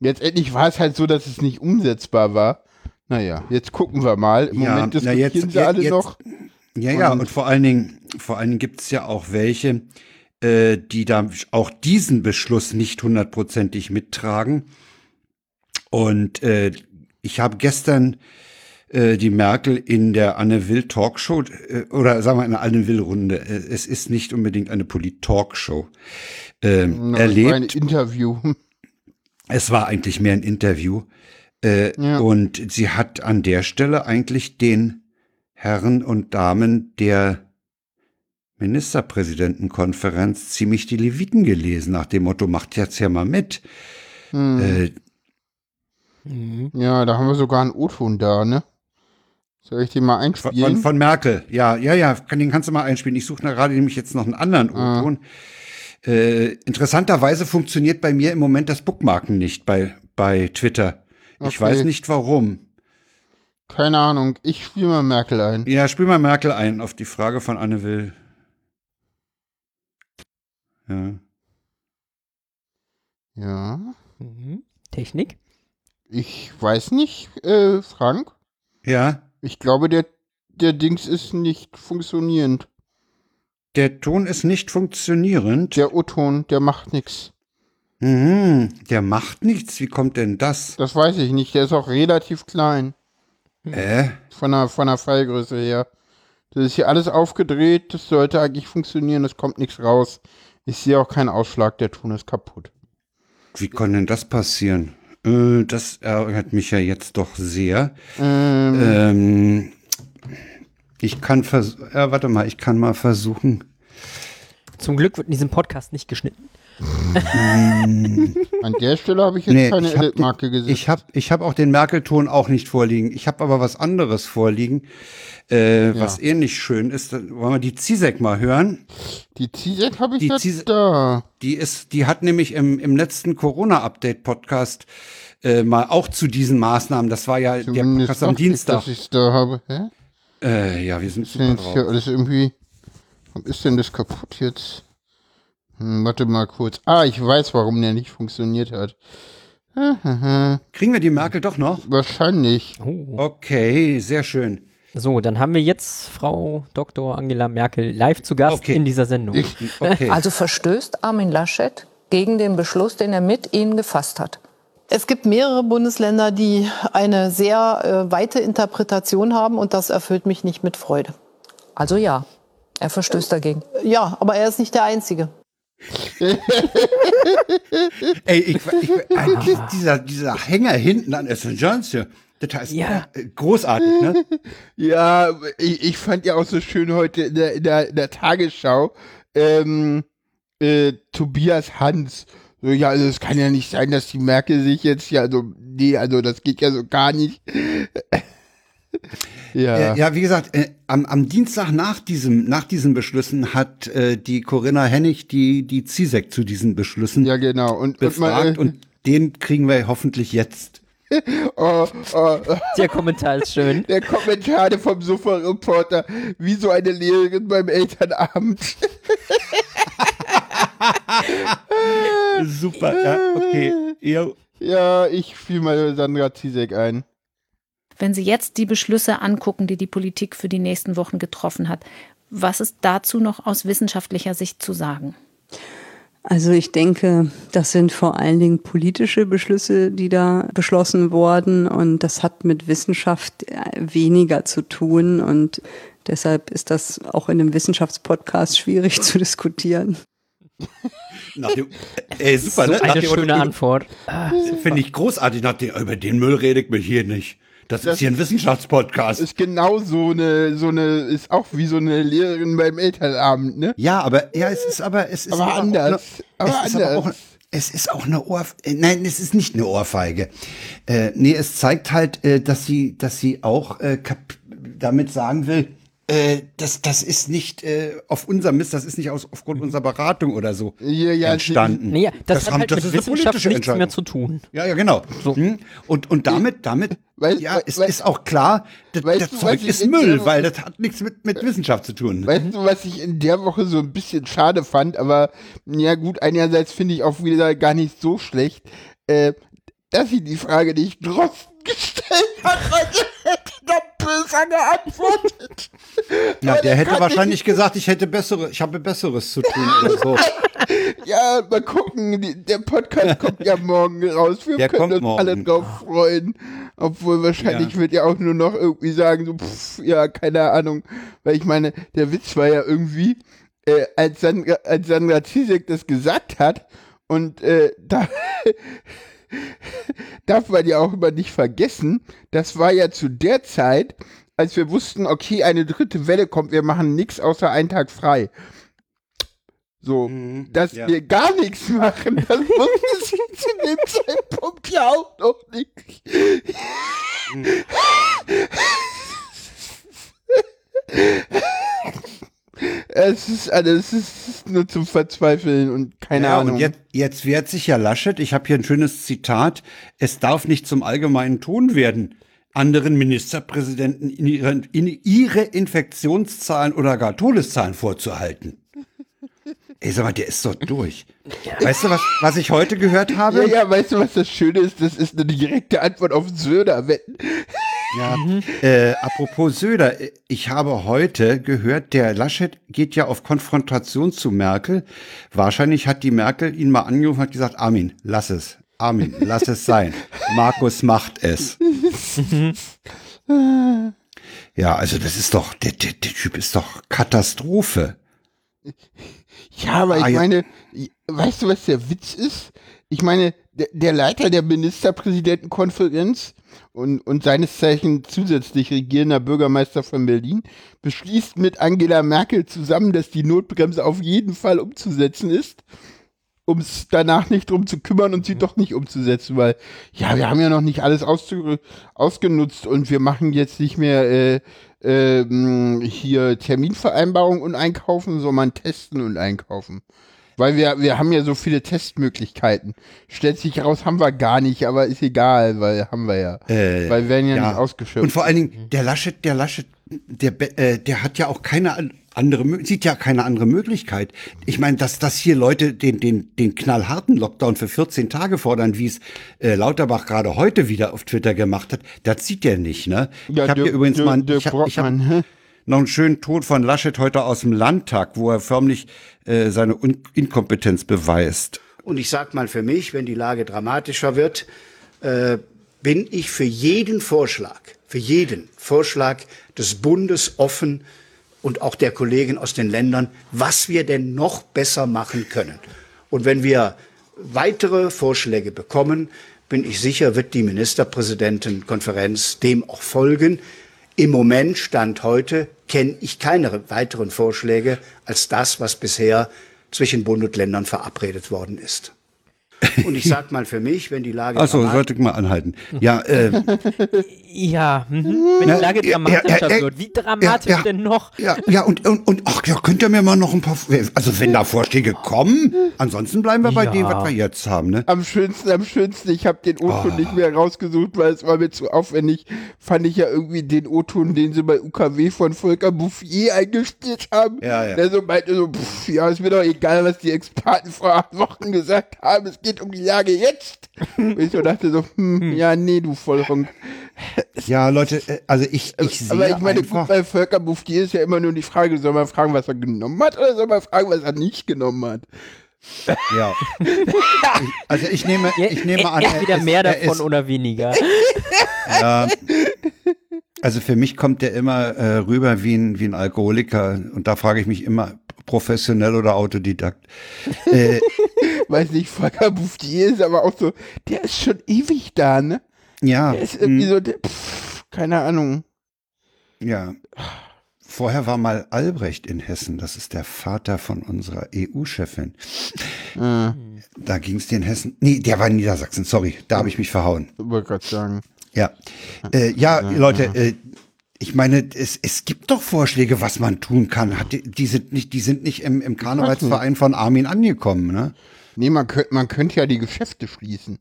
letztendlich war es halt so, dass es nicht umsetzbar war. Naja, jetzt gucken wir mal. Im Ja, Moment na diskutieren jetzt- sie alle jetzt- noch. Ja, ja, Und- und vor allen Dingen, vor allen Dingen gibt es ja auch welche, äh, die da auch diesen Beschluss nicht hundertprozentig mittragen. Und äh, ich habe gestern äh, die Merkel in der Anne Will Talkshow äh, oder sagen wir in der Anne Will Runde. Äh, es ist nicht unbedingt eine Polit-Talkshow. Na, das war Ein erlebt. Interview. Es war eigentlich mehr ein Interview. Äh, Ja. Und sie hat an der Stelle eigentlich den Herren und Damen der Ministerpräsidentenkonferenz ziemlich die Leviten gelesen, nach dem Motto, macht jetzt ja mal mit. Hm. Äh, Mhm. Ja, da haben wir sogar einen O-Ton da, ne? Soll ich den mal einspielen? von, von Merkel. Ja, ja, ja, kann, den kannst du mal einspielen. Ich suche gerade nämlich jetzt noch einen anderen Ah. Äh, interessanterweise funktioniert bei mir im Moment das Bookmarken nicht bei, bei Twitter. Ich Okay. weiß nicht warum. Keine Ahnung. Ich spiele mal Merkel ein. Ja, spiel mal Merkel ein auf die Frage von Anne Will. Ja. Ja. Mhm. Technik? Ich weiß nicht, äh, Frank. Ja, Ich glaube, der, der Dings ist nicht funktionierend. Der Ton ist nicht funktionierend. Der O-Ton, der macht nichts. Mhm, der macht nichts. Wie kommt denn das? Das weiß ich nicht. Der ist auch relativ klein. Äh? Von der, von der Pfeilgröße her. Das ist hier alles aufgedreht. Das sollte eigentlich funktionieren. Es kommt nichts raus. Ich sehe auch keinen Ausschlag. Der Ton ist kaputt. Wie kann denn das passieren? Äh, das ärgert mich ja jetzt doch sehr. Ähm, Ähm, ich kann vers ja, warte mal, ich kann mal versuchen. Zum Glück wird in diesem Podcast nicht geschnitten. [LAUGHS] an der Stelle habe ich jetzt Nee, keine Edit-Marke gesehen. Ich habe ich hab auch den Merkel-Ton auch nicht vorliegen. Ich habe aber was anderes vorliegen, äh, was ähnlich schön ist. Wollen wir die Zizek mal hören? Die CZ habe ich Die jetzt da. Die ist, die hat nämlich im, im letzten Corona-Update-Podcast äh, mal auch zu diesen Maßnahmen. Das war ja der Zumindest Podcast am Dienstag. Dass ich da habe. Hä? Äh, ja, wir sind Ist super jetzt hier drauf. alles irgendwie. Warum ist denn das kaputt jetzt? Hm, warte mal kurz. Ah, ich weiß, warum der nicht funktioniert hat. [LAUGHS] Kriegen wir die Merkel doch noch? Wahrscheinlich. Oh. Okay, sehr schön. So, dann haben wir jetzt Frau Dr. Angela Merkel live zu Gast Okay. in dieser Sendung. Okay. Also verstößt Armin Laschet gegen den Beschluss, den er mit Ihnen gefasst hat. Es gibt mehrere Bundesländer, die eine sehr äh, weite Interpretation haben und das erfüllt mich nicht mit Freude. Also ja, er verstößt dagegen. Ja, aber er ist nicht der Einzige. [LAUGHS] Ey, ich, ich, äh, dieser, dieser Hänger hinten an St. John's hier, das heißt Ja. äh, großartig, ne? [LAUGHS] Ja, ich, ich fand ja auch so schön heute in der, in der, in der Tagesschau, ähm, äh, Tobias Hans. So, ja, also es kann ja nicht sein, dass die Merkel sich jetzt ja, also, nee, also das geht ja so gar nicht. [LAUGHS] ja. Ja, wie gesagt, äh, am, am Dienstag nach diesem, nach diesen Beschlüssen hat äh, die Corinna Hennig die, die CISEC zu diesen Beschlüssen Ja, genau. Und, und, man, befragt äh, und den kriegen wir hoffentlich jetzt. [LAUGHS] oh, oh, Der Kommentar ist schön. der Kommentar vom Sofa-Reporter, wie so eine Lehrerin beim Elternabend. [LAUGHS] Super, ja, okay. Ja. ja, ich spiele mal Sandra Zizek ein. Wenn Sie jetzt die Beschlüsse angucken, die die Politik für die nächsten Wochen getroffen hat, was ist dazu noch aus wissenschaftlicher Sicht zu sagen? Also ich denke, das sind vor allen Dingen politische Beschlüsse, die da beschlossen wurden und das hat mit Wissenschaft äh, weniger zu tun und deshalb ist das auch in einem Wissenschaftspodcast schwierig [LAUGHS] zu diskutieren. [LAUGHS] Nach dem, ey, super, So ne? Nach eine schöne Antwort. Finde ich großartig. Nach dem, über den Müll rede ich mich hier nicht. Das, Das ist hier ein Wissenschaftspodcast. ist genau so eine, so eine, ist auch wie so eine Lehrerin beim Elternabend, ne? ja, aber ja, es ist aber es ist Aber anders. Eine, Aber es ist aber auch, anders. es ist auch eine Ohr äh, nein, es ist nicht eine Ohrfeige. Äh, nee, es zeigt halt, äh, dass sie dass sie auch äh, damit sagen will, äh, das, das ist nicht äh, auf unserem Mist, das ist nicht aus, aufgrund unserer Beratung oder so Ja, ja, entstanden. Naja, das, hat haben- halt das mit ist Wissenschaft nichts mehr zu tun. Ja, ja, genau. Hm? Und, und damit, damit, Weißt- ja, es weißt- ist auch klar, das, das du, Zeug ist Müll, weil das hat nichts mit, mit Wissenschaft zu tun. Weißt du, was ich in der Woche so ein bisschen schade fand, aber ja gut, einerseits finde ich auch wieder gar nicht so schlecht, äh, dass sie die Frage nicht Drosten gestellt hat, weil hätte [LAUGHS] noch böser geantwortet. [LAUGHS] Ja, der hätte wahrscheinlich gesagt, ich hätte bessere, ich habe Besseres zu tun oder so. [LAUGHS] Ja, mal gucken, der Podcast kommt ja morgen raus. Wir Der können uns morgen. alle drauf freuen. Obwohl wahrscheinlich Ja. wird ja auch nur noch irgendwie sagen, so, pff, ja, keine Ahnung. Weil ich meine, der Witz war ja irgendwie, äh, als, Sandra, als Sandra Zizek das gesagt hat und äh, da [LAUGHS] darf man ja auch immer nicht vergessen, das war ja zu der Zeit, als wir wussten, okay, eine dritte Welle kommt, wir machen nichts außer einen Tag frei. So, dass ja. wir gar nichts machen, [LAUGHS] das wusste sie zu dem Zeitpunkt ja auch noch nicht. [LAUGHS] Es ist alles, es ist nur zum Verzweifeln und keine ja, Ahnung. und jetzt, jetzt wehrt sich ja Laschet, ich habe hier ein schönes Zitat, es darf nicht zum allgemeinen Ton werden, anderen Ministerpräsidenten in ihre, in ihre Infektionszahlen oder gar Todeszahlen vorzuhalten. Ey, sag mal, der ist doch durch. Weißt du, was, was ich heute gehört habe? ja, ja, weißt du, was das Schöne ist? Das ist eine direkte Antwort auf Söder. Wetten. Ja, äh, apropos Söder, äh, ich habe heute gehört, der Laschet geht ja auf Konfrontation zu Merkel. Wahrscheinlich hat die Merkel ihn mal angerufen und hat gesagt, Armin, lass es. Armin, lass es sein. [LAUGHS] Markus macht es. [LAUGHS] Ja, also das ist doch, der, der, der Typ ist doch Katastrophe. Ja, aber ich Ah, ja. meine, weißt du, was der Witz ist? Ich meine, der, der Leiter der Ministerpräsidentenkonferenz und, und seines Zeichens zusätzlich regierender Bürgermeister von Berlin beschließt mit Angela Merkel zusammen, dass die Notbremse auf jeden Fall umzusetzen ist, um es danach nicht drum zu kümmern und sie doch nicht umzusetzen, weil, ja, wir haben ja noch nicht alles ausgenutzt und wir machen jetzt nicht mehr äh, ähm, hier Terminvereinbarung und einkaufen, sondern testen und einkaufen. Weil wir, wir haben ja so viele Testmöglichkeiten. Stellt sich raus, haben wir gar nicht, aber ist egal, weil haben wir ja. Äh, weil wir werden ja, ja. nicht ausgeschöpft. Und vor allen Dingen, der Laschet, der Laschet, der, äh, der hat ja auch keine an- andere, sieht ja keine andere Möglichkeit. Ich meine, dass, dass hier Leute den, den, den knallharten Lockdown für 14 Tage fordern, wie es äh, Lauterbach gerade heute wieder auf Twitter gemacht hat, das sieht der nicht, ne? Ja, ich habe hier übrigens mal, ich hab, ich hab noch einen schönen Tod von Laschet heute aus dem Landtag, wo er förmlich äh, seine Un Inkompetenz beweist. Und ich sage mal für mich, wenn die Lage dramatischer wird, äh, bin ich für jeden Vorschlag, für jeden Vorschlag des Bundes offen und auch der Kollegen aus den Ländern, was wir denn noch besser machen können. Und wenn wir weitere Vorschläge bekommen, bin ich sicher, wird die Ministerpräsidentenkonferenz dem auch folgen. Im Moment, Stand heute, kenne ich keine weiteren Vorschläge als das, was bisher zwischen Bund und Ländern verabredet worden ist. Und ich [LAUGHS] sage mal für mich, wenn die Lage Achso, sollte ich mal anhalten. Ja, äh, [LAUGHS] Ja, mhm. wenn die Lage ja, dramatischer ja, ja, wird. Wie dramatisch ja, ja. denn noch? Ja, ja und, und, und ach, ja, könnt ihr mir mal noch ein paar, also wenn da Vorschläge kommen, ansonsten bleiben wir bei Ja. dem, was wir jetzt haben, ne? Am schönsten, am schönsten, ich habe den O-Ton Oh. nicht mehr rausgesucht, weil es war mir zu aufwendig. Fand ich ja irgendwie den O-Ton, den sie bei UKW von Volker Bouffier eingespielt haben. Ja, ja. Der so meinte so, pff, ja, ist mir doch egal, was die Experten vor acht Wochen gesagt haben, es geht um die Lage jetzt. Und ich so dachte so, hm, ja, nee, du Vollhonk. Ja, Leute, äh, also ich, ich sehe Aber ich meine, gut, einfach, bei Volker Bouffier ist ja immer nur die Frage, soll man fragen, was er genommen hat, oder soll man fragen, was er nicht genommen hat? ja. [LAUGHS] Ich, also ich nehme, ich nehme an, er Entweder ist- mehr davon ist, oder weniger. [LAUGHS] ja, also für mich kommt der immer äh, rüber wie ein, wie ein Alkoholiker und da frage ich mich immer, professionell oder Autodidakt. Äh, [LAUGHS] Weiß nicht, Volker Bouffier ist aber auch so, der ist schon ewig da, ne? Ja, Der ist irgendwie mh, so, der, pff, keine Ahnung. Ja. Vorher war mal Albrecht in Hessen. Das ist der Vater von unserer EU-Chefin. Äh, Da ging es dir in Hessen. Nee, der war in Niedersachsen. Sorry, da habe ich mich verhauen. wollte gerade sagen. Ja. Äh, ja, Leute, äh, ich meine, es, es gibt doch Vorschläge, was man tun kann. Hat, die, die sind nicht, die sind nicht im, im Karnevalsverein von Armin angekommen, ne? Nee, man könnte man könnte ja die Geschäfte schließen.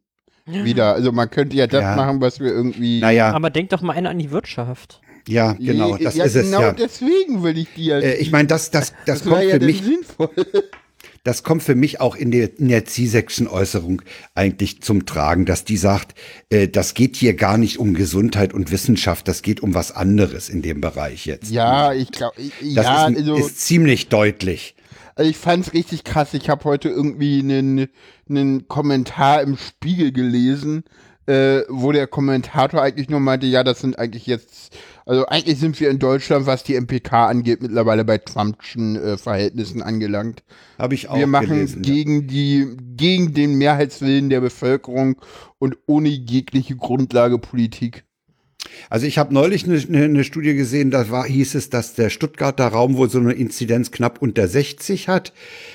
Wieder. Also man könnte ja das Ja. machen, was wir irgendwie. Naja, Aber denk doch mal einer an die Wirtschaft. ja, genau, das ja, ist es, genau ja. deswegen will ich die ja. Äh, ich meine, das, das, das, das war kommt ja für mich, sinnvoll. [LAUGHS] das kommt für mich auch in der, in der C-Section-Äußerung eigentlich zum Tragen, dass die sagt, äh, das geht hier gar nicht um Gesundheit und Wissenschaft, das geht um was anderes in dem Bereich jetzt. Ja, ich glaube, Das ja, ist, also, ist ziemlich deutlich. also ich fand's richtig krass. Ich habe heute irgendwie einen, einen Kommentar im Spiegel gelesen, äh, wo der Kommentator eigentlich nur meinte, ja, das sind eigentlich jetzt, also eigentlich sind wir in Deutschland, was die MPK angeht, mittlerweile bei Trumpschen äh, Verhältnissen angelangt. Habe ich auch wir machen gelesen. ja. gegen die, gegen den Mehrheitswillen der Bevölkerung und ohne jegliche Grundlage Politik. Also ich habe neulich eine, eine, eine Studie gesehen, da war, hieß es, dass der Stuttgarter Raum wohl so eine Inzidenz knapp unter 60 hat,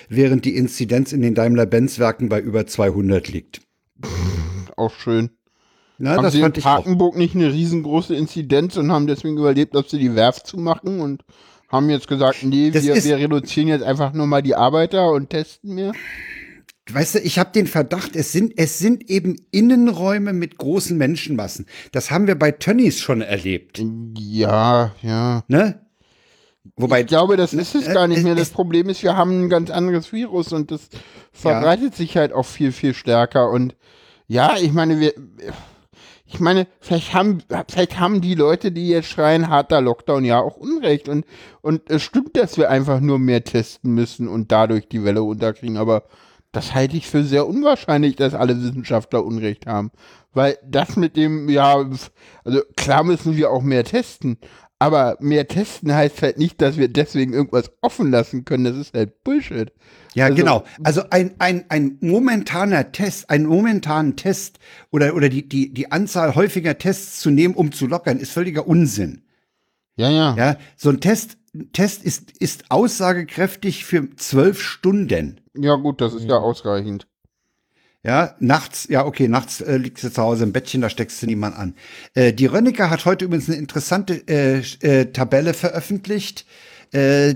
während die Inzidenz in den Daimler-Benz-Werken bei über 200 liegt. Auch schön. Na, haben das sie in. Papenburg nicht eine riesengroße Inzidenz und haben deswegen überlebt, ob sie die Werft zumachen und haben jetzt gesagt, nee, wir, wir reduzieren jetzt einfach nur mal die Arbeiter und testen mehr. Weißt du, ich habe den Verdacht, es sind, es sind eben Innenräume mit großen Menschenmassen. Das haben wir bei Tönnies schon erlebt. Ja, ja. Ne? Wobei, Ich glaube, das ist es äh, gar nicht mehr. Das Problem ist, wir haben ein ganz anderes Virus und das verbreitet sich halt auch viel, viel stärker. Und ja, ich meine, wir, ich meine, vielleicht haben, vielleicht haben die Leute, die jetzt schreien, harter Lockdown, ja auch Unrecht. Und, und es stimmt, dass wir einfach nur mehr testen müssen und dadurch die Welle runterkriegen. Aber das halte ich für sehr unwahrscheinlich, dass alle Wissenschaftler Unrecht haben. Weil das mit dem, ja, also klar müssen wir auch mehr testen. Aber mehr testen heißt halt nicht, dass wir deswegen irgendwas offen lassen können. Das ist halt Bullshit. ja, also- genau. Also ein, ein, ein momentaner Test, einen momentanen Test oder, oder die, die, die Anzahl häufiger Tests zu nehmen, um zu lockern, ist völliger Unsinn. Ja, ja. Ja, so ein Test, Test ist, ist aussagekräftig für zwölf Stunden. Ja, gut, das ist ja ausreichend. Ja, nachts, ja, okay, nachts äh, liegst du zu Hause im Bettchen, da steckst du niemand an. Äh, die Rönnecker hat heute übrigens eine interessante äh, äh, Tabelle veröffentlicht, äh,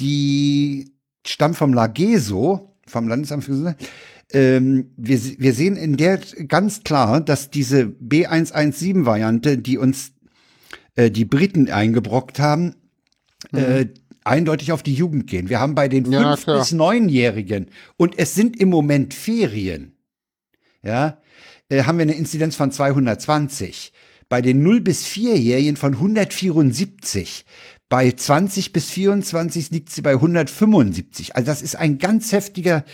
die stammt vom LAGESO, vom Landesamt für Gesundheit. Ähm, wir, wir sehen in der ganz klar, dass diese B117-Variante, die uns äh, die Briten eingebrockt haben, äh, eindeutig auf die Jugend gehen. Wir haben bei den Ja, fünf bis neunjährigen und es sind im Moment Ferien. Ja, äh, haben wir eine Inzidenz von 220. Bei den 0 bis 4-Jährigen von 174. Bei 20 bis 24 liegt sie bei 175. Also das ist ein ganz heftiger,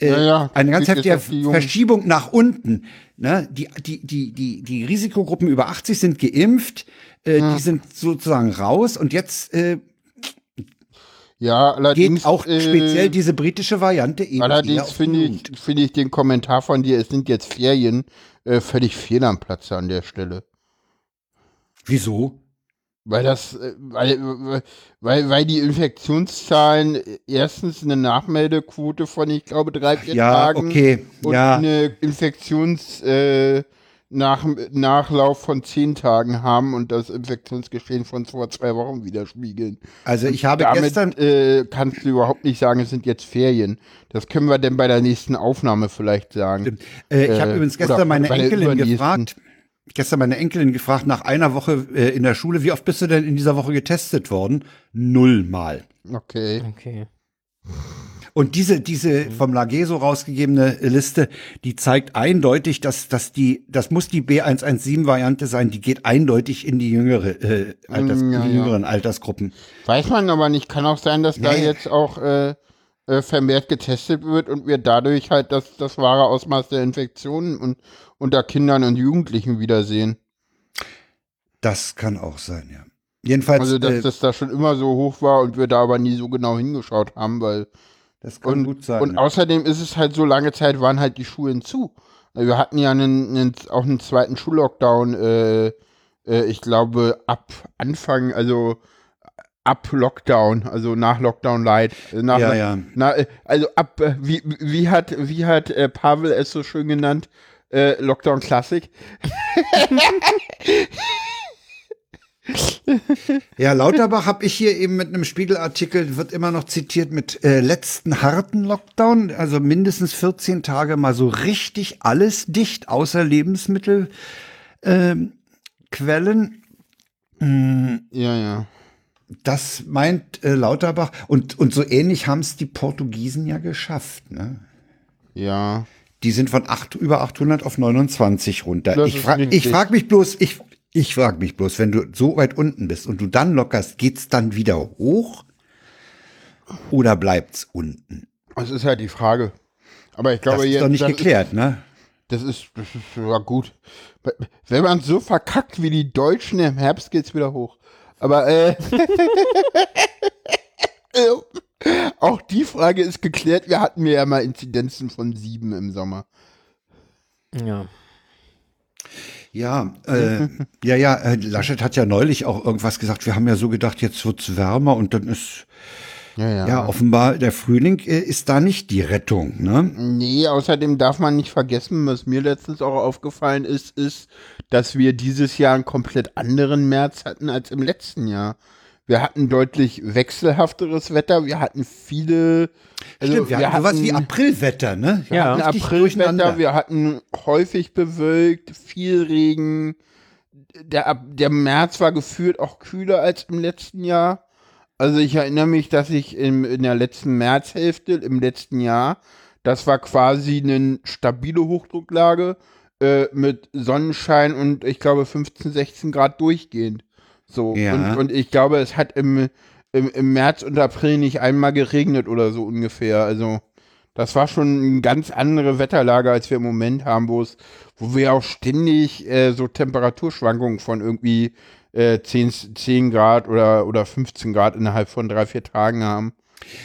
äh, Ja, ja, eine ganz heftige. Verschiebung nach unten. Ne? Die, die, die, die, die Risikogruppen über 80 sind geimpft, äh, die sind sozusagen raus und jetzt äh, Ja, allerdings. geht auch äh, speziell diese britische Variante eben Allerdings finde ich, finde ich den Kommentar von dir, es sind jetzt Ferien, äh, völlig fehl am Platze an der Stelle. Wieso? Weil das, äh, weil, weil, weil die Infektionszahlen äh, erstens eine Nachmeldequote von, ich glaube, drei, vier Ja, Tagen okay, und ja. eine Infektions, äh, nach, Nachlauf von zehn Tagen haben und das Infektionsgeschehen von vor zwei Wochen widerspiegeln. Also ich habe Damit gestern, äh, kannst du überhaupt nicht sagen, es sind jetzt Ferien. Das können wir denn bei der nächsten Aufnahme vielleicht sagen. äh, ich habe äh, übrigens gestern meine Enkelin gefragt, gestern meine Enkelin gefragt, nach einer Woche äh, in der Schule, wie oft bist du denn in dieser Woche getestet worden? Nullmal. Okay. Okay. Und diese, diese Mhm. vom Lageso rausgegebene Liste, die zeigt eindeutig, dass, dass die, das muss die B117-Variante sein, die geht eindeutig in die jüngere, äh, Alters, Mm, ja, die ja. jüngeren Altersgruppen. Weiß man aber nicht. Kann auch sein, dass da Nee. jetzt auch äh, äh, vermehrt getestet wird und wir dadurch halt das, das wahre Ausmaß der Infektionen und, unter Kindern und Jugendlichen wiedersehen. Das kann auch sein, ja. Jedenfalls, Also, dass äh, das da schon immer so hoch war und wir da aber nie so genau hingeschaut haben, weil das kann und, gut sein. Und außerdem ist es halt so lange Zeit, waren halt die Schulen zu. Wir hatten ja einen, einen, auch einen zweiten Schullockdown äh, äh, ich glaube, ab Anfang, also ab Lockdown, also nach Lockdown Light. äh, Nach, Ja, ja. Na, äh, also ab, äh, wie, wie hat, wie hat äh, Pavel es so schön genannt? Lockdown Classic. [LAUGHS] [LAUGHS] [LAUGHS] Ja, Lauterbach habe ich hier eben mit einem Spiegelartikel, wird immer noch zitiert mit äh, letzten harten Lockdown, also mindestens 14 Tage mal so richtig alles dicht, außer Lebensmittelquellen. Ähm, Quellen. Ja, ja. das meint äh, Lauterbach. Und, und so ähnlich haben es die Portugiesen ja geschafft. Ne? Ja. Die sind von acht, über 800 auf 29 runter. Das ich frage frag mich bloß, ich, ich frage mich bloß, wenn du so weit unten bist und du dann lockerst, geht's dann wieder hoch oder bleibt's unten? Das ist halt die Frage. Aber ich glaube, Das ist jetzt, doch nicht das geklärt, ne? Das ist, das ist ja gut. Wenn man so verkackt wie die Deutschen im Herbst geht's wieder hoch. Aber äh, [LAUGHS] auch die Frage ist geklärt. Wir hatten ja mal Inzidenzen von sieben im Sommer. Ja. Ja, äh, [LAUGHS] ja, ja, äh, Laschet hat ja neulich auch irgendwas gesagt. Wir haben ja so gedacht, jetzt wird's wärmer und dann ist, Ja, ja. ja, offenbar der Frühling äh, ist da nicht die Rettung, ne? Nee, außerdem darf man nicht vergessen, was mir letztens auch aufgefallen ist, ist, dass wir dieses Jahr einen komplett anderen März hatten als im letzten Jahr. Wir hatten deutlich wechselhafteres Wetter, wir hatten viele. also Stimmt, wir hatten sowas wie Aprilwetter, ne? Wir Ja. hatten Aprilwetter, wir hatten häufig bewölkt, viel Regen. Der, der März war gefühlt auch kühler als im letzten Jahr. Also ich erinnere mich, dass ich im, in der letzten Märzhälfte im letzten Jahr, das war quasi eine stabile Hochdrucklage äh, mit Sonnenschein und ich glaube 15, 16 Grad durchgehend. So. Ja. Und, und ich glaube, es hat im, im, im März und April nicht einmal geregnet oder so ungefähr. Also das war schon eine ganz andere Wetterlage, als wir im Moment haben, wo es, wo wir auch ständig äh, so Temperaturschwankungen von irgendwie äh, 10, 10 Grad oder, oder 15 Grad innerhalb von drei, vier Tagen haben.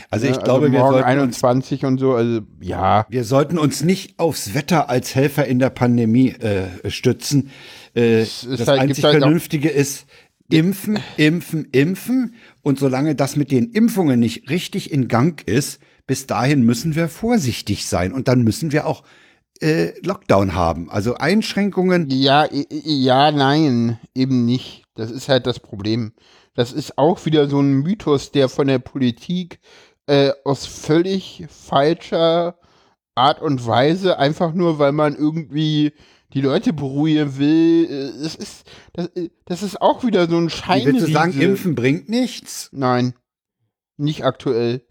Also ich glaube, wir morgen sollten, uns, 21 und so, also ja. wir sollten uns nicht aufs Wetter als Helfer in der Pandemie äh, stützen. Äh, das halt- einzig halt Vernünftige ist, impfen, impfen, impfen. Und solange das mit den Impfungen nicht richtig in Gang ist, bis dahin müssen wir vorsichtig sein. Und dann müssen wir auch äh, Lockdown haben. Also Einschränkungen. Ja, ja, nein, eben nicht. Das ist halt das Problem. Das ist auch wieder so ein Mythos, der von der Politik äh, aus völlig falscher Art und Weise, einfach nur weil man irgendwie die Leute beruhigen will. äh, Das ist, das, äh, das ist auch wieder so ein Schein. Willst du sagen, impfen bringt nichts? Nein, nicht aktuell.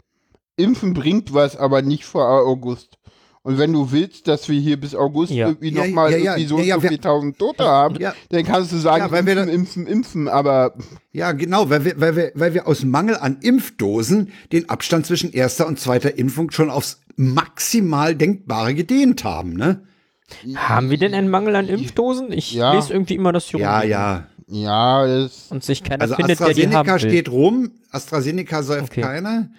Impfen bringt was, aber nicht vor August. Und wenn du willst, dass wir hier bis August Ja. irgendwie Ja, nochmal ja, ja, irgendwie so ja, und ja, so wir- viele tausend Tote haben, Ja. dann kannst du sagen, Ja, weil wir impfen, da- impfen, impfen, aber Ja, genau, weil wir, weil, wir, weil wir aus Mangel an Impfdosen den Abstand zwischen erster und zweiter Impfung schon aufs maximal Denkbare gedehnt haben, ne? Haben wir denn einen Mangel an Impfdosen? Ich Ja. lese irgendwie immer das hier Ja, rumliegen. ja. ja, das, Und sich keiner Also findet, der die haben AstraZeneca will. steht rum, AstraZeneca säuft Okay. keiner.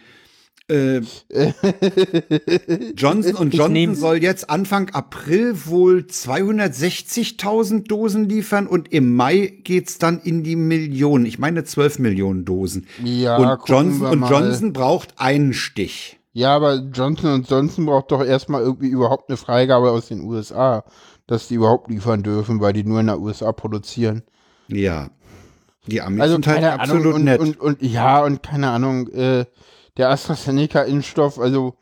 Äh, [LAUGHS] Johnson und Johnson soll jetzt Anfang April wohl 260.000 Dosen liefern und im Mai geht's dann in die Millionen. Ich meine 12 Millionen Dosen. Ja, und Johnson und mal. Johnson braucht einen Stich. Ja, aber Johnson Johnson braucht doch erstmal irgendwie überhaupt eine Freigabe aus den USA, dass die überhaupt liefern dürfen, weil die nur in der USA produzieren. Ja. Die Amis Also sind halt keine absolut Ahnung, und, nett. Und, und ja, und keine Ahnung, äh, der AstraZeneca-Impfstoff, also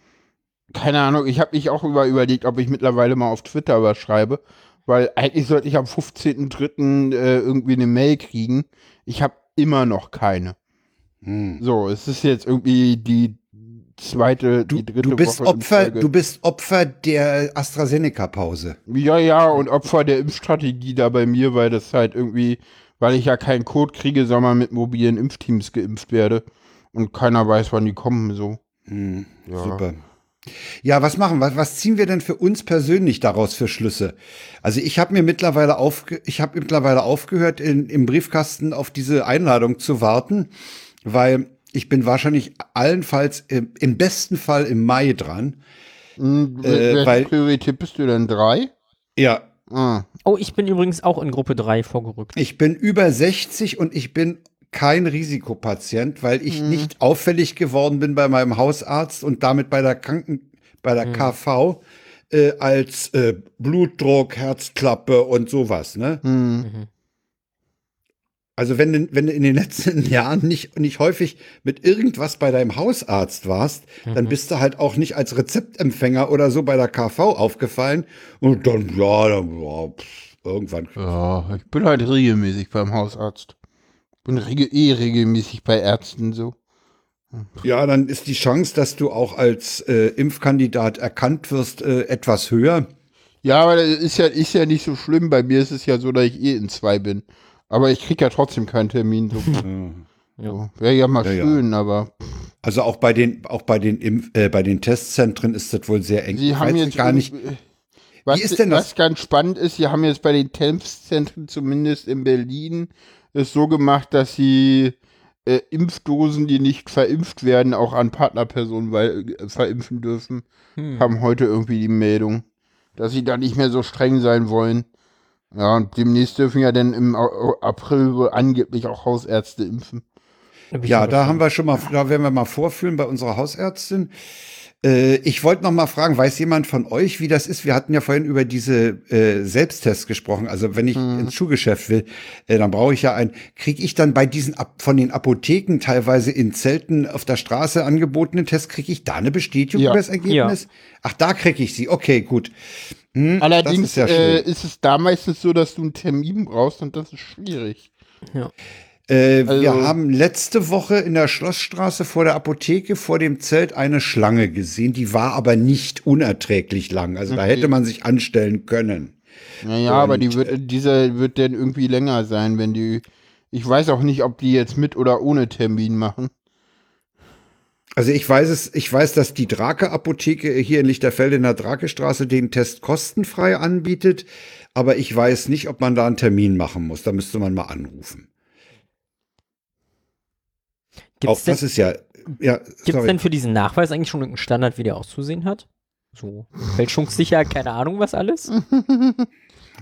keine Ahnung, ich habe mich auch über, überlegt, ob ich mittlerweile mal auf Twitter was schreibe, weil eigentlich sollte ich am 15.03. Äh, irgendwie eine Mail kriegen. Ich habe immer noch keine. Hm. So, es ist jetzt irgendwie die zweite, Du, die dritte du bist Woche Opfer, du bist Opfer der AstraZeneca-Pause. Ja, ja, und Opfer der Impfstrategie da bei mir, weil das halt irgendwie, weil ich ja keinen Code kriege, sondern mit mobilen Impfteams geimpft werde. Und keiner weiß, wann die kommen, so. Hm, Ja. Super. Ja, was machen wir? Was ziehen wir denn für uns persönlich daraus für Schlüsse? Also ich habe mir mittlerweile aufge ich habe mittlerweile aufgehört, in, im Briefkasten auf diese Einladung zu warten, weil ich bin wahrscheinlich allenfalls im, im besten Fall im Mai dran. Hm, Äh, welche weil- Priorität bist du denn? Drei? Ja, Ah. Oh, ich bin übrigens auch in Gruppe 3 vorgerückt. Ich bin über 60 und ich bin kein Risikopatient, weil ich Mhm. nicht auffällig geworden bin bei meinem Hausarzt und damit bei der Kranken, bei der KV äh, als äh, Blutdruck, Herzklappe und sowas. Ne? Hm. Also wenn, du- wenn du in den letzten [LAUGHS] Jahren nicht, nicht häufig mit irgendwas bei deinem Hausarzt warst, dann bist du halt auch nicht als Rezeptempfänger oder so bei der KV aufgefallen. Und dann, ja, dann, ja pff, irgendwann. Ja, ich bin halt regelmäßig beim Hausarzt. Bin rege eh regelmäßig bei Ärzten so. Ja, dann ist die Chance, dass du auch als äh, Impfkandidat erkannt wirst, äh, etwas höher. Ja, aber das ist ja, ist ja nicht so schlimm. Bei mir ist es ja so, dass ich eh in zwei bin. Aber ich krieg ja trotzdem keinen Termin. So. [LAUGHS] so. Wäre ja mal Ja, ja. schön, aber Also auch bei den, auch bei den Impf, äh, bei den Testzentren ist das wohl sehr eng. sie haben jetzt gar nicht. Was, ist denn das? was ganz spannend ist, sie haben jetzt bei den Testzentren, zumindest in Berlin, es so gemacht, dass sie äh, Impfdosen, die nicht verimpft werden, auch an Partnerpersonen weil, äh, verimpfen dürfen. Hm. Haben heute irgendwie die Meldung, dass sie da nicht mehr so streng sein wollen. Ja, und demnächst dürfen ja dann im April wohl angeblich auch Hausärzte impfen. Ja, da haben wir schon mal, da werden wir mal vorfühlen bei unserer Hausärztin. Äh, ich wollte noch mal fragen, weiß jemand von euch, wie das ist? Wir hatten ja vorhin über diese äh, Selbsttests gesprochen. Also wenn ich ins Schuhgeschäft will, äh, dann brauche ich ja einen. Kriege ich dann bei diesen Ab von den Apotheken teilweise in Zelten auf der Straße angebotene Tests, kriege ich da eine Bestätigung Ja. über das Ergebnis? Ach, da kriege ich sie. Okay, gut. Hm, Allerdings ist ja äh, ist es da meistens so, dass du einen Termin brauchst und das ist schwierig. Äh, wir Also- haben letzte Woche in der Schlossstraße vor der Apotheke vor dem Zelt eine Schlange gesehen. Die war aber nicht unerträglich lang. Also da Okay. hätte man sich anstellen können. Naja, aber die Und, wird, dieser wird dann irgendwie länger sein, wenn die. Ich weiß auch nicht, ob die jetzt mit oder ohne Termin machen. Also ich weiß es, ich weiß, dass die Drake Apotheke hier in Lichterfelde in der Drakestraße den Test kostenfrei anbietet. Aber ich weiß nicht, ob man da einen Termin machen muss. Da müsste man mal anrufen. Auch Gibt's denn, das ist ja, ja, gibt's sorry. denn für diesen Nachweis eigentlich schon irgendeinen Standard, wie der auszusehen hat? So fälschungssicher, keine Ahnung was alles? [LAUGHS]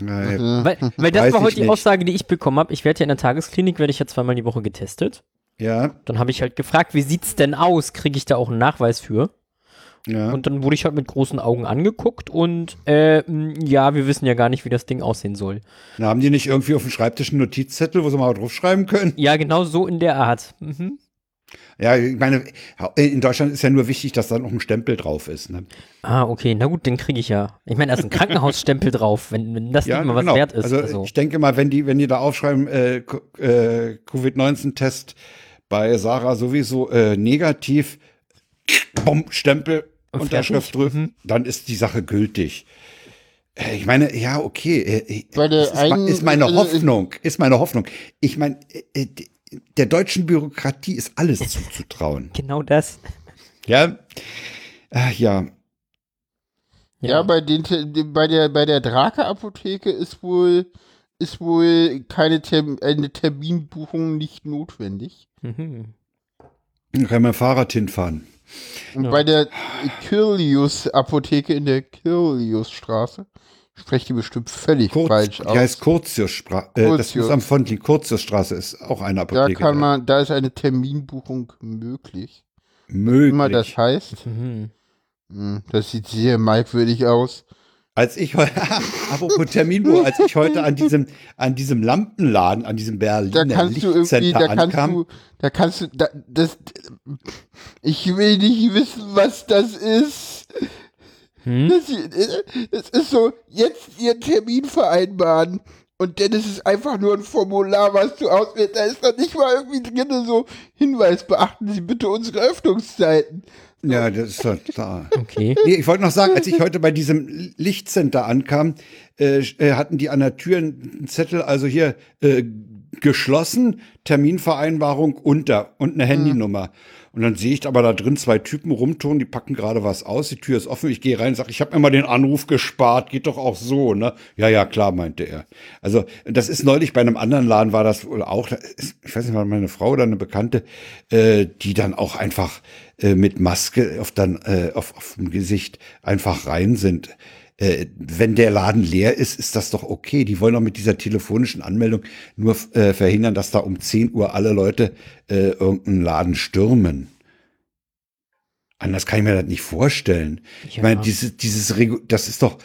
Äh, Weil, weil das Weiß war heute die nicht. Aussage, die ich bekommen habe. Ich werde ja in der Tagesklinik, werde ich ja zweimal die Woche getestet. Ja, Dann habe ich halt gefragt, wie sieht's denn aus? Kriege ich da auch einen Nachweis für? ja. Und dann wurde ich halt mit großen Augen angeguckt und äh, ja, wir wissen ja gar nicht, wie das Ding aussehen soll. Na, haben die nicht irgendwie auf dem Schreibtisch einen Notizzettel, wo sie mal draufschreiben können? Ja, genau so in der Art. Mhm. Ja, ich meine, in Deutschland ist ja nur wichtig, dass da noch ein Stempel drauf ist. Ne? Ah, okay, na gut, den kriege ich ja. Ich meine, da ist ein Krankenhausstempel [LAUGHS] drauf, wenn, wenn das Ja, nicht mal was genau. wert ist. Also, Also, ich denke mal, wenn die, wenn die da aufschreiben, äh, äh, Covid-19-Test bei Sarah sowieso äh, negativ, Bumm, Stempel, Und Unterschrift drücken, Mhm. dann ist die Sache gültig. Äh, Ich meine, ja, okay. äh, das ist, einen- ist meine äh, Hoffnung, ist meine Hoffnung. Ich meine, äh, äh, der deutschen Bürokratie ist alles zuzutrauen. genau das. Ja, Ach, ja. Ja, bei, den, bei der, bei der Drake-Apotheke ist wohl, ist wohl keine Term eine Terminbuchung nicht notwendig. Mhm. Dann kann man Fahrrad hinfahren. Und Ja. bei der Kirlius-Apotheke in der Kirliusstraße, spreche die bestimmt völlig Kurz, falsch die aus. heißt Curtiusstraße. Äh, das Curtius. ist am Fonti. Curtiusstraße ist auch eine da Apotheke. kann man, da ist eine Terminbuchung möglich. möglich. Immer das heißt. Mhm. Hm, Das sieht sehr merkwürdig aus. Als ich heute, [LAUGHS] apropos Terminbuch, als ich heute an diesem, an diesem Lampenladen, an diesem Da Berliner kannst du irgendwie, da kannst ankam, du, da kannst du, da, das, ich will nicht wissen, was das ist. Hm? Das, das ist so, jetzt ihren Termin vereinbaren. Und dann ist es einfach nur ein Formular, was du auswählst. Da ist dann nicht mal irgendwie drin so Hinweis, beachten Sie bitte unsere Öffnungszeiten. Ja, das ist doch da. Okay. Nee, ich wollte noch sagen, als ich heute bei diesem Lichtcenter ankam, äh, äh, hatten die an der Tür einen Zettel, also hier äh, geschlossen, Terminvereinbarung unter und eine Handynummer. Und dann sehe ich aber da drin zwei Typen rumtun, die packen gerade was aus, die Tür ist offen, ich gehe rein und sage, ich habe mir mal den Anruf gespart, geht doch auch so, ne? Ja, ja, klar, meinte er. Also das ist neulich bei einem anderen Laden war das wohl auch, ich weiß nicht, war meine Frau oder eine Bekannte, äh, die dann auch einfach äh, mit Maske auf, dann, äh, auf, auf dem Gesicht einfach rein sind. äh, wenn der Laden leer ist, ist das doch okay. Die wollen doch mit dieser telefonischen Anmeldung nur äh, verhindern, dass da um 10 Uhr alle Leute äh, irgendeinen Laden stürmen. Anders kann ich mir das nicht vorstellen. Ich Ja. meine, dieses, dieses, das ist doch,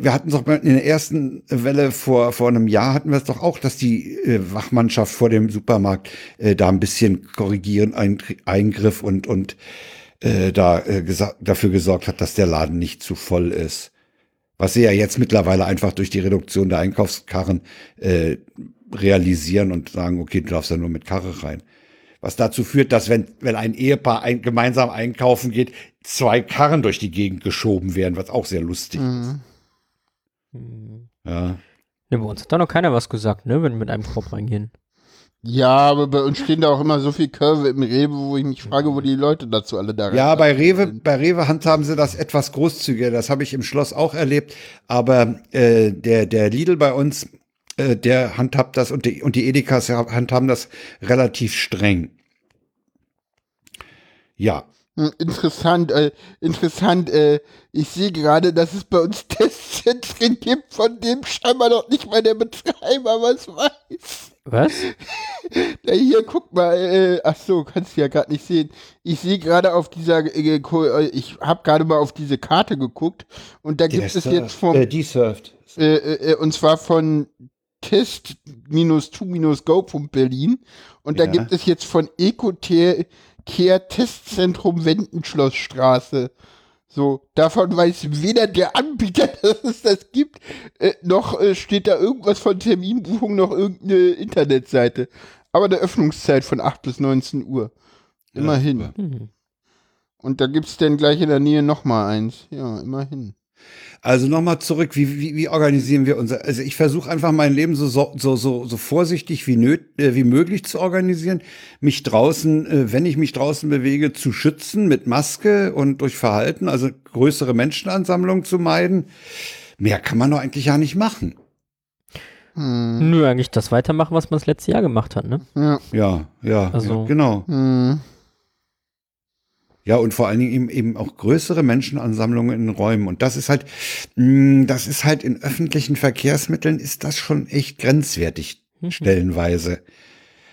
wir hatten es doch in der ersten Welle vor, vor einem Jahr hatten wir es doch auch, dass die äh, Wachmannschaft vor dem Supermarkt äh, da ein bisschen korrigieren, ein, eingriff und, und äh, da äh, gesa- dafür gesorgt hat, dass der Laden nicht zu voll ist. Was sie ja jetzt mittlerweile einfach durch die Reduktion der Einkaufskarren äh, realisieren und sagen, okay, du darfst ja nur mit Karre rein. Was dazu führt, dass wenn, wenn ein Ehepaar ein, gemeinsam einkaufen geht, zwei Karren durch die Gegend geschoben werden, was auch sehr lustig ist. Ja. Ne, bei uns hat da noch keiner was gesagt, ne, wenn wir mit einem Korb reingehen. Ja, aber bei uns stehen da auch immer so viel Curve im Rewe, wo ich mich frage, wo die Leute dazu alle da Ja, bei Rewe, bei Rewe handhaben sie das etwas großzügiger. Das habe ich im Schloss auch erlebt. Aber äh, der, der Lidl bei uns, äh, der handhabt das und die, und die Edekas handhaben das relativ streng. Ja. Hm, Interessant, äh, interessant. Äh, ich sehe gerade, dass es bei uns [LAUGHS] Testzentren gibt, von dem scheinbar noch nicht mal der Betreiber was weiß. Was? [LAUGHS] Ja, hier, guck mal. Äh, ach so, kannst du ja gerade nicht sehen. Ich sehe gerade auf dieser, äh, äh, ich habe gerade mal auf diese Karte geguckt und da gibt es jetzt vom, äh, die surft. äh, äh, und zwar von test-to-go.berlin und da Ja. gibt es jetzt von Ecocare Care Testzentrum Wendenschlossstraße. So, davon weiß weder der Anbieter, [LAUGHS] dass es das gibt, äh, noch äh, steht da irgendwas von Terminbuchung, noch irgendeine Internetseite. Aber eine Öffnungszeit von 8 bis 19 Uhr. Immerhin. super. Hm. Und da gibt's dann gleich in der Nähe nochmal eins. Ja, immerhin. Also nochmal zurück, wie, wie, wie organisieren wir unser, also ich versuche einfach mein Leben so, so, so, so, vorsichtig wie, nöt, äh, wie möglich zu organisieren, mich draußen, äh, wenn ich mich draußen bewege, zu schützen mit Maske und durch Verhalten, also größere Menschenansammlungen zu meiden. Mehr kann man doch eigentlich ja nicht machen. Hm. Nö, eigentlich das weitermachen, was man das letzte Jahr gemacht hat, ne? Ja. Ja, ja, Also- ja genau. Hm. Ja, und vor allen Dingen eben, eben auch größere Menschenansammlungen in Räumen. Und das ist halt, mh, das ist halt in öffentlichen Verkehrsmitteln ist das schon echt grenzwertig, Mhm. stellenweise.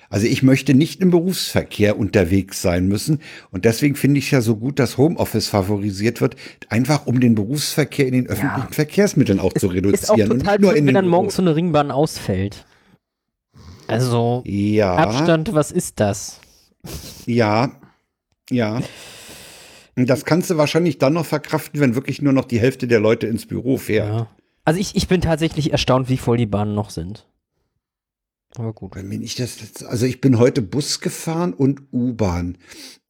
Also ich möchte nicht im Berufsverkehr unterwegs sein müssen. Und deswegen finde ich ja so gut, dass Homeoffice favorisiert wird, einfach um den Berufsverkehr in den öffentlichen Verkehrsmitteln auch zu reduzieren. Ist auch und total nicht nur in wenn dann morgens so eine Ringbahn ausfällt. Also, Ja, Abstand, was ist das? ja, ja. Das kannst du wahrscheinlich dann noch verkraften, wenn wirklich nur noch die Hälfte der Leute ins Büro fährt. Ja. Also ich, ich bin tatsächlich erstaunt, wie voll die Bahnen noch sind. Aber gut. Bin ich das also ich bin heute Bus gefahren und U-Bahn.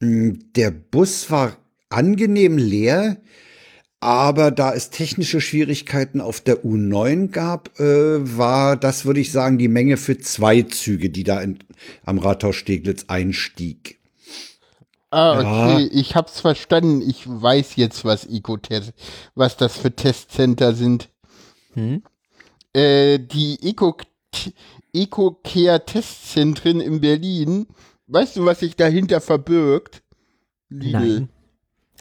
Mm, Der Bus war angenehm leer, aber da es technische Schwierigkeiten auf der U9 gab, äh, war das, würde ich sagen, die Menge für zwei Züge, die da in, am Rathaus Steglitz einstieg. Ah, Ja. okay, ich hab's verstanden. Ich weiß jetzt, was Ecotest, was das für Testcenter sind. Hm? Äh, die Eco, Ecocare Testzentren in Berlin. Weißt du, was sich dahinter verbirgt? Lidl. Nein.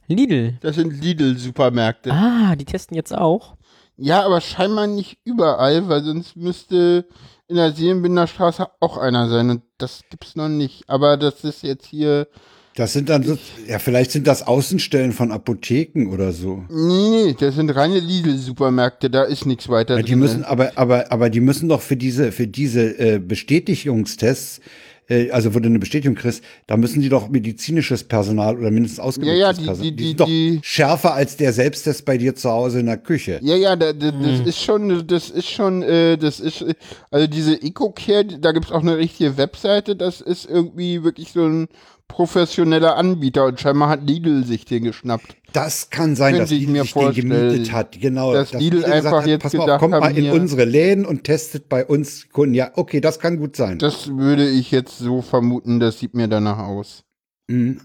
Lidl. Das sind Lidl-Supermärkte. Ah, die testen jetzt auch. Ja, aber scheinbar nicht überall, weil sonst müsste in der Seelenbinderstraße auch einer sein und das gibt's noch nicht. Aber das ist jetzt hier. Das sind dann so, ja, vielleicht sind das Außenstellen von Apotheken oder so. Nee, nee, das sind reine Lidl-Supermärkte, da ist nichts weiter. Ja, die drin. müssen, aber, aber, aber die müssen doch für diese, für diese äh, Bestätigungstests, äh, also wo du eine Bestätigung kriegst, da müssen die doch medizinisches Personal oder mindestens ausgebildetes Ja, ja, die- Personal. die- die- sind doch die- schärfer als der Selbsttest bei dir zu Hause in der Küche. Ja, ja, da, da, das ist schon, das ist schon, äh, das ist, äh, also diese EcoCare, da gibt's auch eine richtige Webseite, das ist irgendwie wirklich so ein professioneller Anbieter und scheinbar hat Lidl sich den geschnappt. Das kann sein, Könnte dass ich Lidl mir sich den gemietet hat. Genau. dass Lidl einfach jetzt pass mal auf, gedacht kommt mal in unsere Läden und testet bei uns Kunden. Ja, okay, das kann gut sein. Das würde ich jetzt so vermuten, das sieht mir danach aus. Mhm.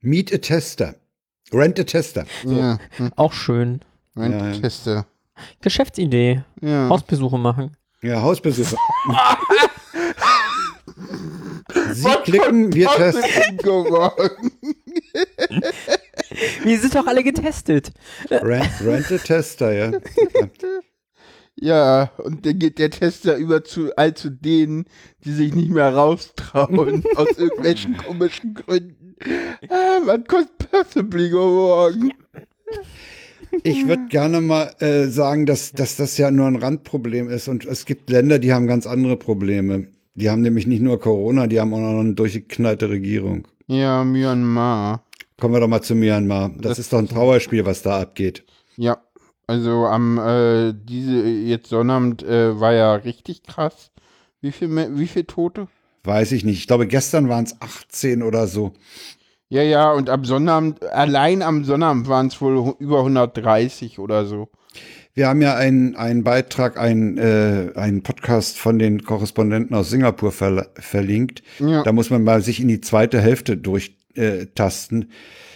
Meet a Tester. Rent a Tester. Ja, hm, Auch schön. mein Ja, ja. Tester. Geschäftsidee. Ja. Hausbesuche machen. Ja, Hausbesucher. [LAUGHS] [LAUGHS] Sie klicken, wir testen. geworden? Wir sind doch alle getestet. Rent, Rental Tester, ja. [LAUGHS] Ja, und dann geht der Tester über zu all zu denen, die sich nicht mehr raustrauen, [LAUGHS] aus irgendwelchen komischen Gründen. Ah, man kostet possibly geworden. Ich würde gerne mal äh, sagen, dass, dass das ja nur ein Randproblem ist und es gibt Länder, die haben ganz andere Probleme. Die haben nämlich nicht nur Corona, die haben auch noch eine durchgeknallte Regierung. Ja, Myanmar. Kommen wir doch mal zu Myanmar. Das, Das- ist doch ein Trauerspiel, was da abgeht. Ja, also am äh, diese jetzt Sonnabend äh, war ja richtig krass. Wie viel wie viel Tote? Weiß ich nicht. Ich glaube, gestern waren es 18 oder so. Ja, ja, und am Sonnabend, allein am Sonnabend waren es wohl über 130 oder so. Wir haben ja einen, einen Beitrag, einen, äh, einen Podcast von den Korrespondenten aus Singapur verla- verlinkt. Ja. Da muss man mal sich in die zweite Hälfte durchtasten. Äh.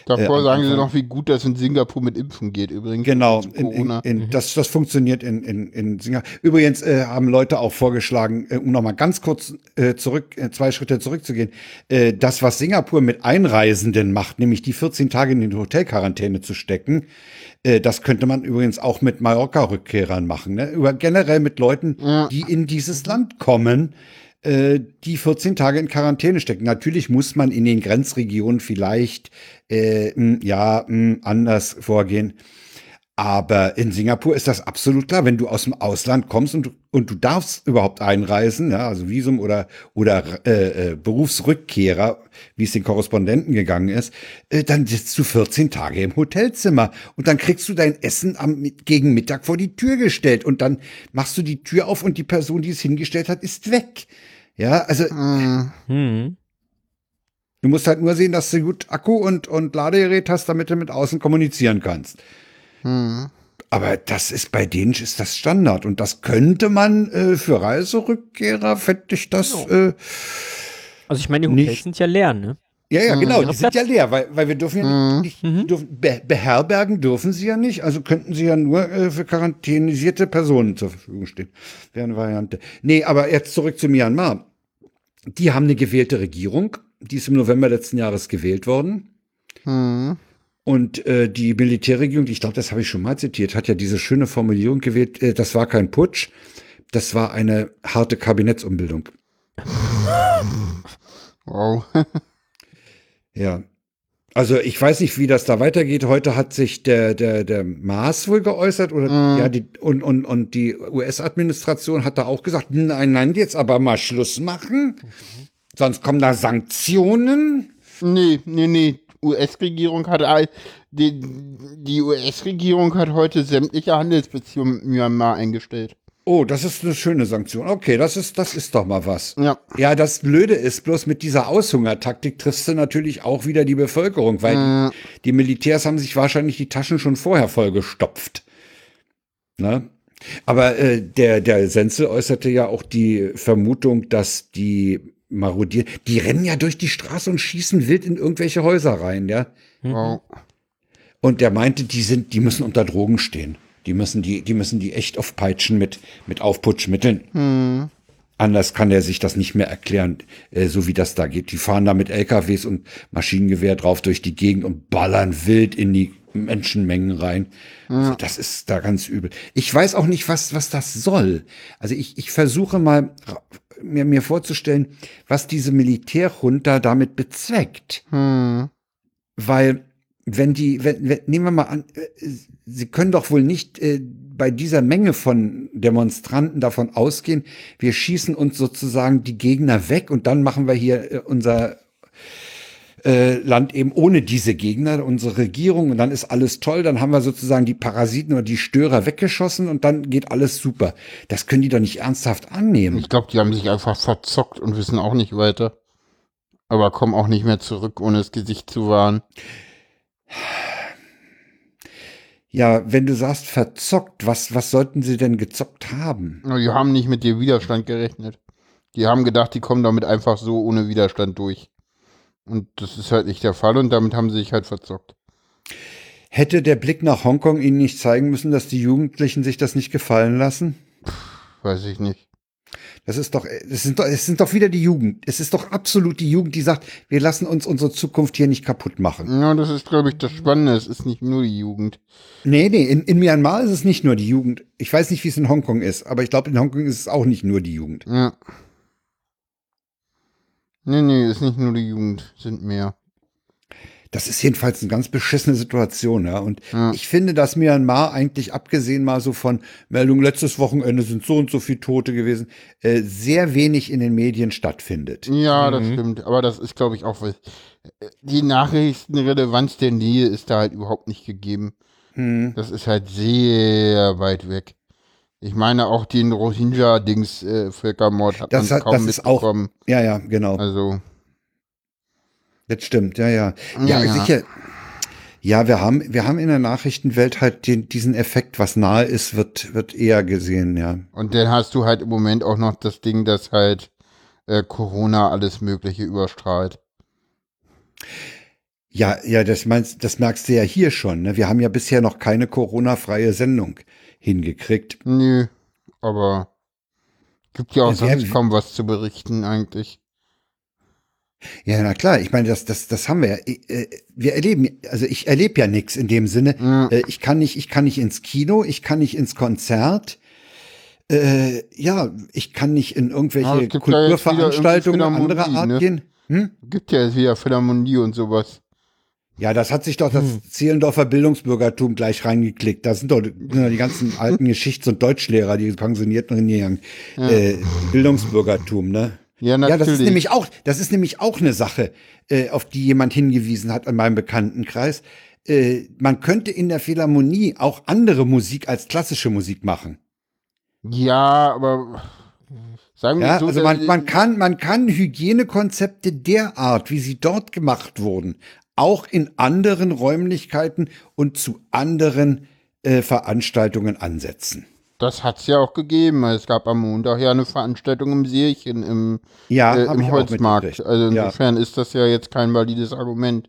Davor Äh, sagen sie noch, wie gut das in Singapur mit Impfen geht übrigens. Genau, in, in, Corona. in, das, das funktioniert in, in, in Singapur. Übrigens äh, haben Leute auch vorgeschlagen, äh, um nochmal ganz kurz äh, zurück, äh, zwei Schritte zurückzugehen, äh, das, was Singapur mit Einreisenden macht, nämlich die 14 Tage in die Hotelquarantäne zu stecken, äh, das könnte man übrigens auch mit Mallorca-Rückkehrern machen. Ne? Über, generell mit Leuten, Ja. die in dieses Land kommen, äh, die 14 Tage in Quarantäne stecken. Natürlich muss man in den Grenzregionen vielleicht äh, mh, ja mh, anders vorgehen. Aber in Singapur ist das absolut klar. Wenn du aus dem Ausland kommst und, du- und du darfst überhaupt einreisen, ja, also Visum oder, oder äh, äh, Berufsrückkehrer, wie es den Korrespondenten gegangen ist, äh, dann sitzt du 14 Tage im Hotelzimmer und dann kriegst du dein Essen am, gegen Mittag vor die Tür gestellt und dann machst du die Tür auf und die Person, die es hingestellt hat, ist weg. Ja, also Hm. Hm. du musst halt nur sehen, dass du gut Akku und, und Ladegerät hast, damit du mit außen kommunizieren kannst. Hm. Aber das ist bei denen ist das Standard und das könnte man äh, für Reiserückkehrer, fände ich das. Äh, Also ich meine, die Hotels Nicht- sind ja leer, ne? ja, ja, genau, die Ihre sind ja leer, weil, weil wir dürfen ja nicht, nicht dürfen, be, beherbergen dürfen sie ja nicht, also könnten sie ja nur äh, für quarantänisierte Personen zur Verfügung stehen. Wäre eine Variante. Nee, aber jetzt zurück zu Myanmar. Die haben eine gewählte Regierung, die ist im November letzten Jahres gewählt worden. Hm. Und äh, die Militärregierung, ich glaube, das habe ich schon mal zitiert, hat ja diese schöne Formulierung gewählt, äh, das war kein Putsch, das war eine harte Kabinettsumbildung. Wow. [LAUGHS] Ja. Also ich weiß nicht, wie das da weitergeht. Heute hat sich der, der, der Maas wohl geäußert oder ja, die, und, und, und die US-Administration hat da auch gesagt, nein, nein, jetzt aber mal Schluss machen. Sonst kommen da Sanktionen. Nee, nee, nee. US-Regierung hat die, die US-Regierung hat heute sämtliche Handelsbeziehungen mit Myanmar eingestellt. Oh, das ist eine schöne Sanktion. Okay, das ist, das ist doch mal was. Ja. Ja, das Blöde ist bloß mit dieser Aushungertaktik triffst du natürlich auch wieder die Bevölkerung, weil die, die Militärs haben sich wahrscheinlich die Taschen schon vorher vollgestopft. Ne? Aber äh, der, der Senzel äußerte ja auch die Vermutung, dass die marodieren, die rennen ja durch die Straße und schießen wild in irgendwelche Häuser rein, ja. Wow. Und der meinte, die sind, die müssen unter Drogen stehen. Die müssen die, die müssen die echt aufpeitschen mit, mit Aufputschmitteln. Anders kann er sich das nicht mehr erklären, äh, so wie das da geht. Die fahren da mit LKWs und Maschinengewehr drauf durch die Gegend und ballern wild in die Menschenmengen rein. Also das ist da ganz übel. Ich weiß auch nicht, was, was das soll. Also ich, ich versuche mal mir, mir vorzustellen, was diese Militärjunta damit bezweckt. Weil, wenn die, wenn, wenn, nehmen wir mal an, äh, sie können doch wohl nicht äh, bei dieser Menge von Demonstranten davon ausgehen, wir schießen uns sozusagen die Gegner weg und dann machen wir hier äh, unser äh, Land eben ohne diese Gegner, unsere Regierung und dann ist alles toll, dann haben wir sozusagen die Parasiten oder die Störer weggeschossen und dann geht alles super. Das können die doch nicht ernsthaft annehmen. Ich glaube, die haben sich einfach verzockt und wissen auch nicht weiter. Aber kommen auch nicht mehr zurück, ohne das Gesicht zu wahren. Ja, wenn du sagst verzockt, was, was sollten sie denn gezockt haben? Die haben nicht mit dem Widerstand gerechnet. Die haben gedacht, die kommen damit einfach so ohne Widerstand durch. Und das ist halt nicht der Fall und damit haben sie sich halt verzockt. Hätte der Blick nach Hongkong ihnen nicht zeigen müssen, dass die Jugendlichen sich das nicht gefallen lassen? Weiß ich nicht. Das ist doch, es sind doch, es sind doch wieder die Jugend. Es ist doch absolut die Jugend, die sagt, wir lassen uns unsere Zukunft hier nicht kaputt machen. Ja, das ist, glaube ich, das Spannende. Es ist nicht nur die Jugend. Nee, nee, in, in Myanmar ist es nicht nur die Jugend. Ich weiß nicht, wie es in Hongkong ist, aber ich glaube, in Hongkong ist es auch nicht nur die Jugend. Ja. Nee, nee, ist nicht nur die Jugend, sind mehr. Das ist jedenfalls eine ganz beschissene Situation, ja. Und ich finde, dass Myanmar eigentlich, abgesehen mal so von Meldungen, letztes Wochenende sind so und so viele Tote gewesen, äh, sehr wenig in den Medien stattfindet. Ja, das stimmt. Aber das ist, glaube ich, auch was. Die Nachrichtenrelevanz der Nähe ist da halt überhaupt nicht gegeben. Hm. Das ist halt sehr weit weg. Ich meine, auch den Rohingya-Dings, äh, Völkermord hat Das, man hat, kaum das ist auch, mitbekommen. ja, ja, genau. Also, Das stimmt, ja, ja. Ja, Ja, ja. sicher. Ja, wir haben, wir haben in der Nachrichtenwelt halt den, diesen Effekt, was nahe ist, wird, wird eher gesehen, ja. und dann hast du halt im Moment auch noch das Ding, dass halt äh, Corona alles Mögliche überstrahlt. Ja, ja, das meinst, das merkst du ja hier schon, ne? Wir haben ja bisher noch keine Corona-freie Sendung hingekriegt. Nö, aber gibt ja auch Ja, sonst kaum was zu berichten eigentlich. Ja, na klar, ich meine, das, das, das haben wir ja. Äh, Wir erleben, also ich erlebe ja nichts in dem Sinne. Ja. Äh, Ich kann nicht, ich kann nicht ins Kino, ich kann nicht ins Konzert. Äh, ja, ich kann nicht in irgendwelche Kulturveranstaltungen anderer Art ne? gehen. Hm? Gibt ja jetzt wieder Philharmonie und sowas. Ja, das hat sich doch das Hm. Zehlendorfer Bildungsbürgertum gleich reingeklickt. Das sind doch doch die ganzen [LAUGHS] alten Geschichts- und Deutschlehrer, die pensionierten hingegangen. Äh, Bildungsbürgertum, ne? Ja, Ja, natürlich. das ist nämlich auch, das ist nämlich auch eine Sache, äh, auf die jemand hingewiesen hat an meinem Bekanntenkreis. Äh, man könnte in der Philharmonie auch andere Musik als klassische Musik machen. Ja, aber sagen wir Ja, so, also man, man kann, man kann Hygienekonzepte derart, wie sie dort gemacht wurden, auch in anderen Räumlichkeiten und zu anderen äh, Veranstaltungen ansetzen. das hat's ja auch gegeben. Es gab am Montag ja eine Veranstaltung im Seelchen im, Ja, äh, im Holzmarkt. Also Ja. insofern ist das ja jetzt kein valides Argument.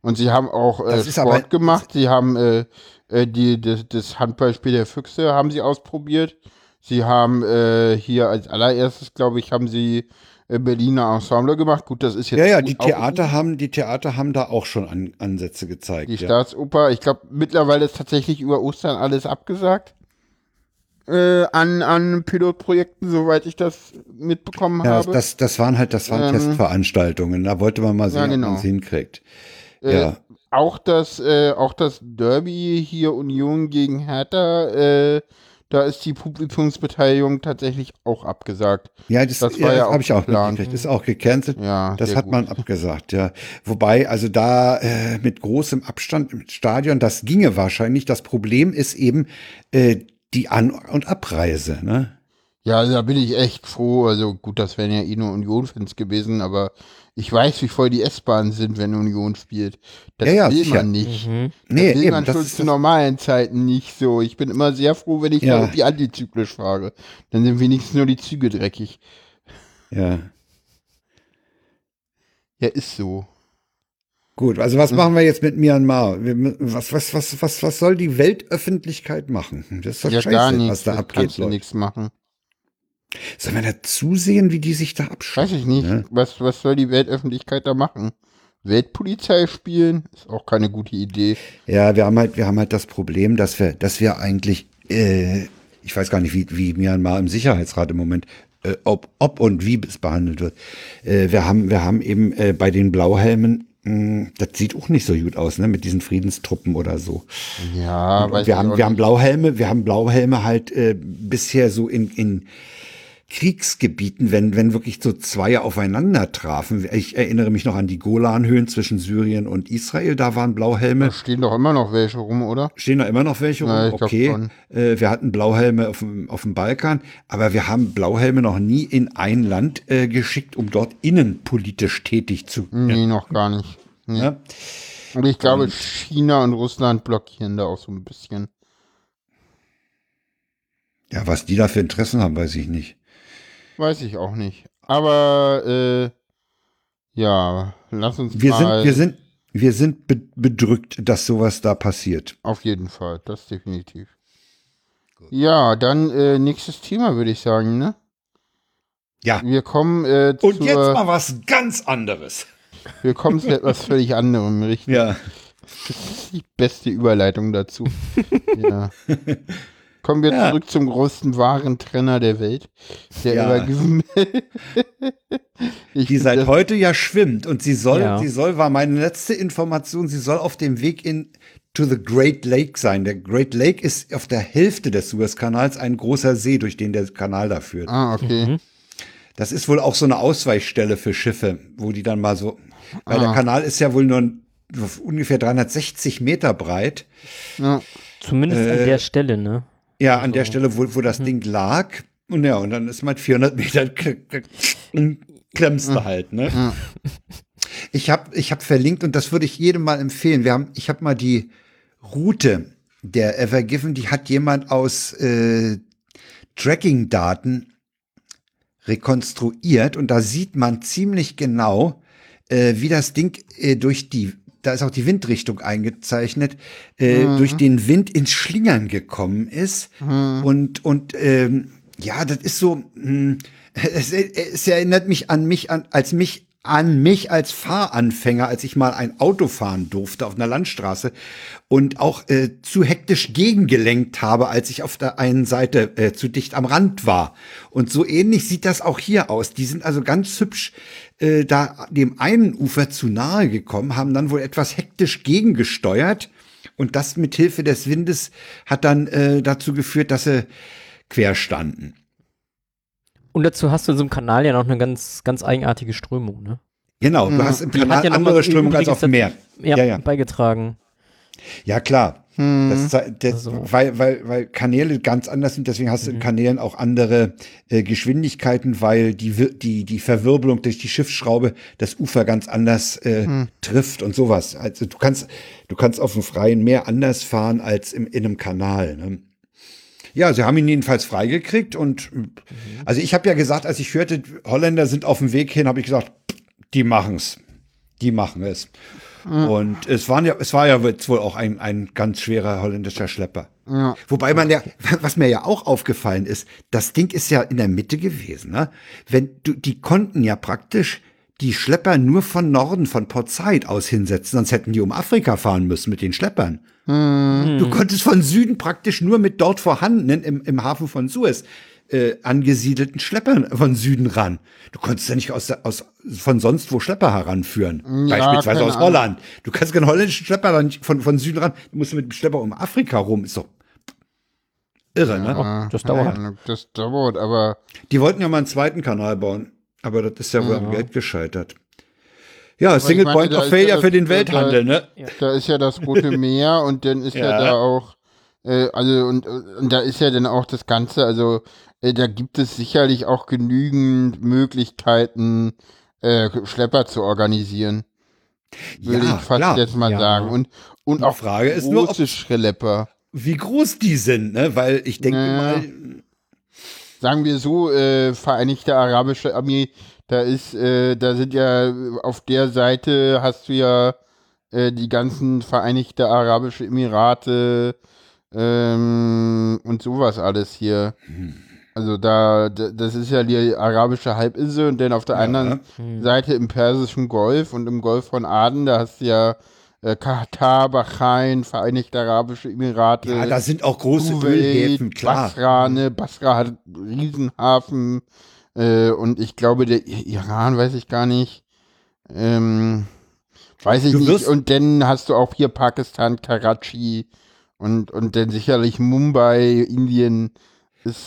Und sie haben auch äh, Sport aber- gemacht. Sie haben äh, äh, die, das, das Handballspiel der Füchse haben sie ausprobiert. Sie haben äh, hier als allererstes, glaube ich, haben sie Berliner Ensemble gemacht. Gut, das ist jetzt Ja, ja, die auch Theater haben, die Theater haben da auch schon an, Ansätze gezeigt. Die ja. Staatsoper, ich glaube, mittlerweile ist tatsächlich über Ostern alles abgesagt. Äh, an, an Pilotprojekten, soweit ich das mitbekommen Ja, habe. das, das waren halt, das waren Ähm, Testveranstaltungen. Da wollte man mal sehen, Ja, ob genau. man es hinkriegt. Äh, ja. Auch das, äh, auch das Derby hier Union gegen Hertha, äh, da ist die Publikumsbeteiligung tatsächlich auch abgesagt. Ja, das, das ja, ja habe ich auch geplant. mitgekriegt. Ist auch gecancelt. Ja, das hat gut. man abgesagt, ja. Wobei, also da äh, mit großem Abstand im Stadion, das ginge wahrscheinlich. Das Problem ist eben äh, die An- und Abreise, ne? Ja, also da bin ich echt froh. Also gut, das wären ja eh nur Union-Fans gewesen, aber ich weiß, wie voll die S-Bahnen sind, wenn Union spielt. Das Ja, ja, will sicher. man nicht. Mhm. Nee, das will eben, man das schon ist zu normalen Zeiten nicht so. Ich bin immer sehr froh, wenn ich Ja. irgendwie antizyklisch fahre. Dann sind wenigstens nur die Züge dreckig. Ja. Ja, ist so. Gut, also was machen wir jetzt mit Myanmar? Was, was, was, was, was soll die Weltöffentlichkeit machen? Das ist doch Ja, scheiße, gar was nichts. da Da abgeht. kannst du nichts machen. Sollen wir da zusehen, wie die sich da abschauen? Weiß ich nicht. Ne? Was, was soll die Weltöffentlichkeit da machen? Weltpolizei spielen? Ist auch keine gute Idee. Ja, wir haben halt, wir haben halt das Problem, dass wir, dass wir eigentlich, äh, ich weiß gar nicht, wie, wie Myanmar im Sicherheitsrat im Moment, äh, ob, ob und wie es behandelt wird. Äh, wir haben, wir haben eben äh, bei den Blauhelmen, mh, das sieht auch nicht so gut aus, ne, mit diesen Friedenstruppen oder so. Ja, Und weiß wir haben, wir haben nicht. Blauhelme, wir haben Blauhelme halt äh, bisher so in, in Kriegsgebieten, wenn, wenn wirklich so zwei aufeinander trafen. Ich erinnere mich noch an die Golanhöhen zwischen Syrien und Israel, da waren Blauhelme. Da stehen doch immer noch welche rum, oder? Stehen da immer noch welche rum? Glaub okay. Äh, wir hatten Blauhelme auf dem, auf dem Balkan, aber wir haben Blauhelme noch nie in ein Land äh, geschickt, um dort innenpolitisch tätig zu Nee, noch gar nicht. Nee. ja? Und ich glaube, China und Russland blockieren da auch so ein bisschen. ja, was die da für Interessen haben, weiß ich nicht. Weiß ich auch nicht. Aber, äh, ja, lass uns Wir sind, mal. wir sind, wir sind be bedrückt, dass sowas da passiert. Auf jeden Fall, das definitiv. Ja, dann äh, nächstes Thema würde ich sagen, ne? Ja. Wir kommen äh, Und zur, jetzt mal was ganz anderes. wir kommen zu etwas [LAUGHS] völlig anderem, richtig? Ja. Die beste Überleitung dazu. [LAUGHS] ja. Kommen wir Ja. zurück zum größten Warentrenner der Welt. Der Ja. [LAUGHS] Ich Die seit heute ja schwimmt und sie soll, Ja. sie soll, war meine letzte Information, sie soll auf dem Weg in to the Great Lake sein. Der Great Lake ist auf der Hälfte des Suezkanals ein großer See, durch den der Kanal da führt. Ah, okay. Das ist wohl auch so eine Ausweichstelle für Schiffe, wo die dann mal so, weil Ah. der Kanal ist ja wohl nur ungefähr 360 Meter breit. Ja. Zumindest Äh, an der Stelle, ne? Ja, an der Stelle, wo, wo das Ding lag. Und ja, und dann ist man 400 Meter klemmst du halt, ne? Ich habe ich hab verlinkt und das würde ich jedem mal empfehlen. Wir haben, ich habe mal die Route der Evergiven, die hat jemand aus äh, Tracking-Daten rekonstruiert und da sieht man ziemlich genau, äh, wie das Ding äh, durch die, da ist auch die Windrichtung eingezeichnet, äh, durch den Wind ins Schlingern gekommen ist. Und, und ähm, ja, das ist so, mh, [LAUGHS] es, es erinnert mich an mich, an, als mich an mich als Fahranfänger, als ich mal ein Auto fahren durfte auf einer Landstraße und auch äh, zu hektisch gegengelenkt habe, als ich auf der einen Seite äh, zu dicht am Rand war. Und so ähnlich sieht das auch hier aus. Die sind also ganz hübsch äh, da dem einen Ufer zu nahe gekommen, haben dann wohl etwas hektisch gegengesteuert und das mit Hilfe des Windes hat dann äh, dazu geführt, dass sie quer standen. Und dazu hast du in so einem Kanal ja noch eine ganz, ganz eigenartige Strömung, ne? Genau, du hast im Die hat Kanal ja noch andere Strömung als auf dem Meer. Ja, Ja, ja. beigetragen. Ja, klar. Das, zei- das, Also- weil, weil, weil Kanäle ganz anders sind, deswegen hast du in Kanälen auch andere äh, Geschwindigkeiten, weil die, Wir- die, die Verwirbelung durch die Schiffsschraube das Ufer ganz anders äh, trifft und sowas. Also du kannst, du kannst auf dem freien Meer anders fahren als im, in einem Kanal. Ne? Ja, sie haben ihn jedenfalls freigekriegt und also ich habe ja gesagt, als ich hörte, Holländer sind auf dem Weg hin, habe ich gesagt, die machen's. Die machen es. Und es, waren ja, es war ja jetzt wohl auch ein, ein ganz schwerer holländischer Schlepper. Wobei man ja, was mir ja auch aufgefallen ist, das Ding ist ja in der Mitte gewesen. Ne? Wenn du, die konnten ja praktisch die Schlepper nur von Norden, von Port Said aus hinsetzen, sonst hätten die um Afrika fahren müssen mit den Schleppern. Du konntest von Süden praktisch nur mit dort vorhandenen im, im Hafen von Suez äh, angesiedelten Schleppern von Süden ran. Du konntest ja nicht aus, aus von sonst wo Schlepper heranführen. Ja, Beispielsweise aus Ahnung. Holland. Du kannst keinen holländischen Schlepper dann von, von Süden ran. Du musst mit dem Schlepper um Afrika rum. Ist doch irre, ne? Ja, das dauert. ja, Das dauert, aber Die wollten ja mal einen zweiten Kanal bauen. Aber das ist ja wohl am Geld gescheitert. Ja, Single meine, Point da of Failure ja das- für den da- Welthandel, ne? da ist ja das Rote [LAUGHS] Meer und dann ist ja, Ja. da auch, äh, also und, und da ist ja dann auch das Ganze, also äh, da gibt es sicherlich auch genügend Möglichkeiten, äh, Schlepper zu organisieren. Würde Ja, ich fast klar. jetzt mal sagen. Und, und Die auch Frage ist nur, ob- große Schlepper. Wie groß die sind, ne? Weil ich denke Ja. mal, sagen wir so, äh, Vereinigte Arabische Armee, da ist, äh, da sind ja auf der Seite hast du ja äh, die ganzen Vereinigte Arabische Emirate ähm, und sowas alles hier. Also da, da, das ist ja die arabische Halbinsel und dann auf der anderen Seite im Persischen Golf und im Golf von Aden, da hast du ja äh, Katar, Bahrain, Vereinigte Arabische Emirate. ja, da sind auch große Kuwait, Ölhäfen, klar. Basra, ne? Basra hat einen Riesenhafen. Äh, und ich glaube, der Iran, weiß ich gar nicht. Ähm, weiß ich nicht. Und dann hast du auch hier Pakistan, Karachi und, und dann sicherlich Mumbai, Indien.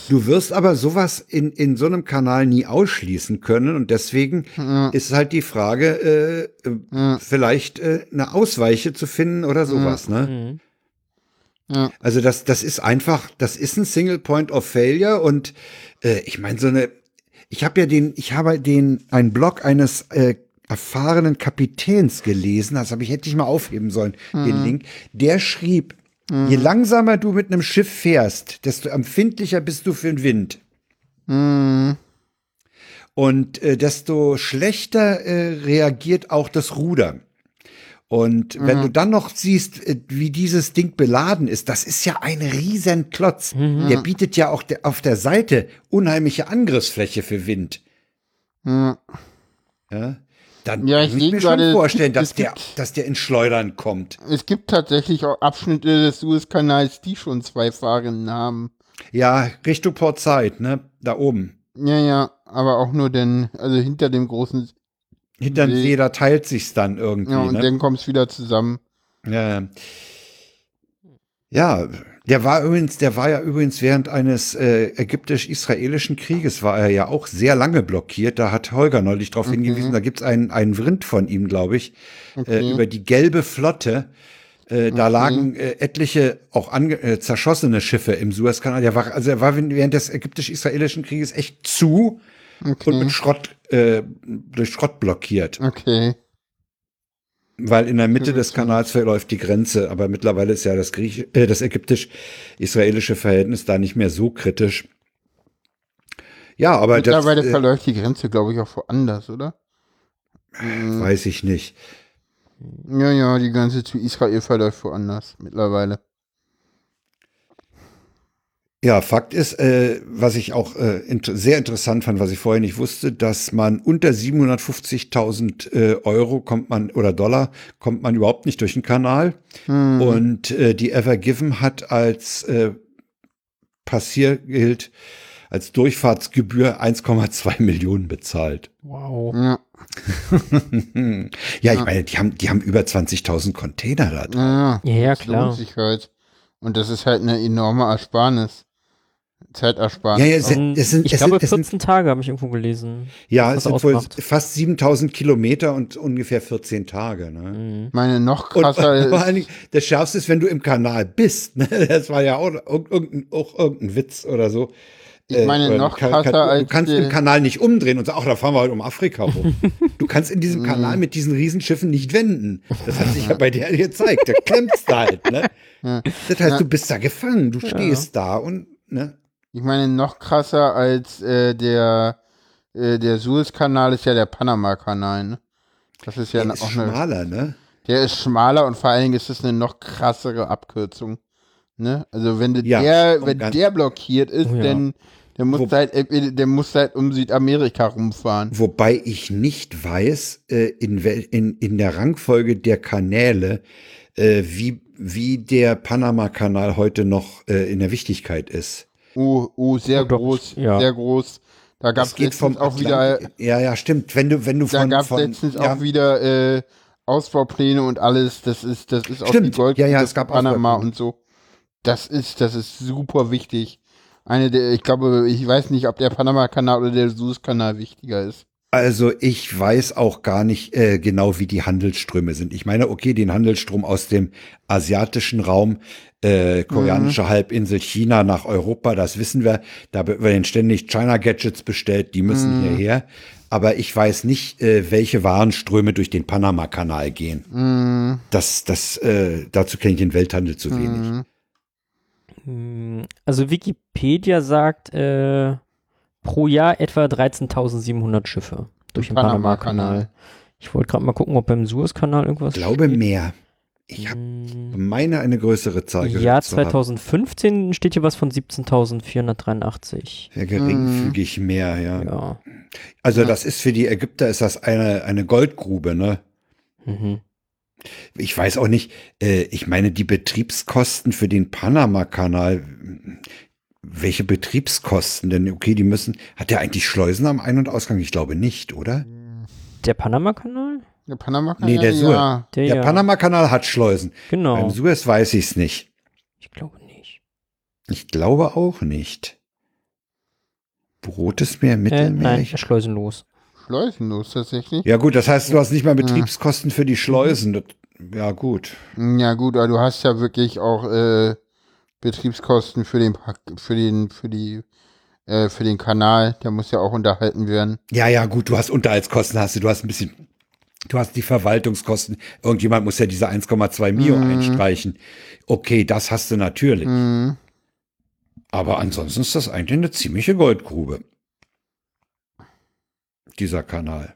Du wirst aber sowas in, in so einem Kanal nie ausschließen können und deswegen ist halt die Frage, äh, äh, vielleicht äh, eine Ausweiche zu finden oder sowas, ne? Ja. Also das, das ist einfach, das ist ein Single Point of Failure und äh, ich meine so eine, ich habe ja den, ich habe den, einen Blog eines äh, erfahrenen Kapitäns gelesen, das habe ich hätte ich mal aufheben sollen, den Link. Der schrieb, je langsamer du mit einem Schiff fährst, desto empfindlicher bist du für den Wind. Und äh, desto schlechter äh, reagiert auch das Ruder. Und wenn du dann noch siehst, äh, wie dieses Ding beladen ist, das ist ja ein riesen Klotz. Der bietet ja auch auf der Seite unheimliche Angriffsfläche für Wind. Ja. Ja, dann Ja, ich kann ich mir schon vorstellen, dass der, gibt- dass der in Schleudern kommt. Es gibt tatsächlich auch Abschnitte des Suezkanals, die schon zwei Fahrerinnen haben. Ja, Richtung Port Said, ne? Da oben. Ja, ja, aber auch nur den, also hinter dem großen, Hinter dem See. See, da teilt sich's dann irgendwie. ja, und ne? dann kommt es wieder zusammen. Ja. Ja, der war übrigens, der war ja übrigens während eines äh, ägyptisch-israelischen Krieges war er ja auch sehr lange blockiert. Da hat Holger neulich darauf hingewiesen, da gibt's einen, einen Vrind von ihm, glaube ich, äh, Okay. über die gelbe Flotte. Äh, Da Okay. lagen äh, etliche auch ange äh, zerschossene Schiffe im Suezkanal. Der war, also er war während des ägyptisch-israelischen Krieges echt zu und Okay. mit Schrott, äh, durch Schrott blockiert. Okay. Weil in der Mitte des Kanals verläuft die Grenze, aber mittlerweile ist ja das, Griech äh, das ägyptisch-israelische Verhältnis da nicht mehr so kritisch. Ja, aber das Mittlerweile äh, verläuft die Grenze, glaube ich, auch woanders, oder? weiß ich nicht. Ja, ja, die Grenze zu Israel verläuft woanders mittlerweile. Ja, Fakt ist, äh, was ich auch äh, int sehr interessant fand, was ich vorher nicht wusste, dass man unter 750.000 äh, Euro kommt man oder Dollar kommt man überhaupt nicht durch den Kanal. Und äh, die Ever Given hat als äh, Passiergeld als Durchfahrtsgebühr 1,2 Millionen bezahlt. Wow. Ja, [LAUGHS] ja, ich meine, die haben, die haben über 20.000 Container da drin. ja, Ja, ja, klar. halt. Und das ist halt eine enorme Ersparnis. Zeitersparnis. Ja, ja, es, Ähm, es sind, ich es glaube, sind, es sind, 14 Tage habe ich irgendwo gelesen. ja, es sind wohl fast 7000 Kilometer und ungefähr 14 Tage. Ne? Mhm. Meine noch Und krasser [LAUGHS] vor allen ist, Dingen, das Schärfste ist, wenn du im Kanal bist. Ne? [LAUGHS] Das war ja auch irg- irgendein, auch irgendein Witz oder so. ich meine oder noch du kann- krasser kann, als Du kannst im Kanal nicht umdrehen und sagen, ach, da fahren wir halt um Afrika rum. [LAUGHS] du kannst in Mhm. diesem Kanal mit diesen Riesenschiffen nicht wenden. Das hat sich ja bei dir gezeigt. Da klemmst du halt. Ne? Das heißt, du bist da gefangen. Du stehst da und ne? Ich meine noch krasser als äh, der äh, der Suezkanal ist ja der Panama-Kanal. Ne? Das ist ja Der ist auch eine, schmaler, ne? der ist schmaler und vor allen Dingen ist es eine noch krassere Abkürzung. Ne? Also wenn Ja, der, um wenn der blockiert ist, Oh ja. dann der muss Wo- halt, äh, der muss halt um Südamerika rumfahren. Wobei ich nicht weiß, äh, in, wel, in, in der Rangfolge der Kanäle, äh, wie, wie der Panama-Kanal heute noch äh, in der Wichtigkeit ist. Oh, oh, sehr Oh, groß, ja. sehr groß. Da gab es geht letztens vom auch wieder, Ja, ja, stimmt. Wenn du, wenn du da von, gab es letztens ja, auch wieder äh, Ausbaupläne und alles. Das ist, das ist auch die Stimmt. Gold Ja, ja, es gab Panama und so. Das ist, das ist super wichtig. Eine der, ich glaube, ich weiß nicht, ob der Panama-Kanal oder der Suezkanal wichtiger ist. Also ich weiß auch gar nicht äh, genau, wie die Handelsströme sind. Ich meine, okay, den Handelsstrom aus dem asiatischen Raum, äh, koreanische Mhm. Halbinsel, China nach Europa, das wissen wir. Da werden ständig China-Gadgets bestellt, die müssen Mhm. hierher. Aber ich weiß nicht, äh, welche Warenströme durch den Panama-Kanal gehen. Mhm. Das, das, äh, dazu kenne ich den Welthandel zu wenig. Mhm. Hm, Also Wikipedia sagt äh, pro Jahr etwa 13.700 Schiffe durch den Panama-Kanal. Ich wollte gerade mal gucken, ob beim Suezkanal irgendwas Ich glaube steht. mehr. Ich habe Hm, meine eine größere Zahl gehört Jahr zu haben. 2015 steht hier was von 17.483. Sehr geringfügig mehr, ja. Ja. Also das ist für die Ägypter ist das eine, eine Goldgrube, ne? Mhm. Ich weiß auch nicht, äh, ich meine, die Betriebskosten für den Panama-Kanal, welche Betriebskosten denn? Okay, die müssen, hat der eigentlich Schleusen am Ein- und Ausgang? Ich glaube nicht, oder? Der Panama-Kanal? Der Panama-Kanal? Nee, der Suez. ja. Der, Der ja. Panama-Kanal hat Schleusen. Genau. Beim Suez weiß ich es nicht. Ich glaube nicht. Ich glaube auch nicht. Rotes Meer, Äh, Mittelmeer? nein, ich, schleusenlos. Schleusenlos tatsächlich. ja gut, das heißt, du hast nicht mal Betriebskosten für die Schleusen. Das, ja gut. Ja gut, aber du hast ja wirklich auch äh, Betriebskosten für den für den für die äh, für den Kanal, der muss ja auch unterhalten werden. Ja, ja, gut, du hast Unterhaltskosten, hast du, du hast ein bisschen, du hast die Verwaltungskosten. Irgendjemand muss ja diese 1,2 Mio einstreichen. Okay, das hast du natürlich. Mhm. Aber ansonsten ist das eigentlich eine ziemliche Goldgrube. Dieser Kanal.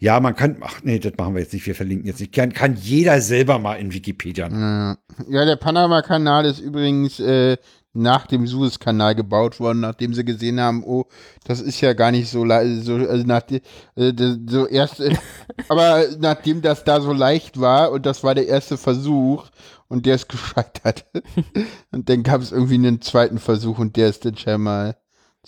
Ja, man kann, ach nee, das machen wir jetzt nicht, wir verlinken jetzt nicht. Kann, kann jeder selber mal in Wikipedia. Ja. ja, der Panama-Kanal ist übrigens äh, nach dem Suezkanal gebaut worden, nachdem sie gesehen haben, oh, das ist ja gar nicht so leicht, so, also nach äh, so erst, äh, [LAUGHS] aber nachdem das da so leicht war und das war der erste Versuch und der ist [LAUGHS] gescheitert. [LAUGHS] und dann gab es irgendwie einen zweiten Versuch und der ist dann schon mal.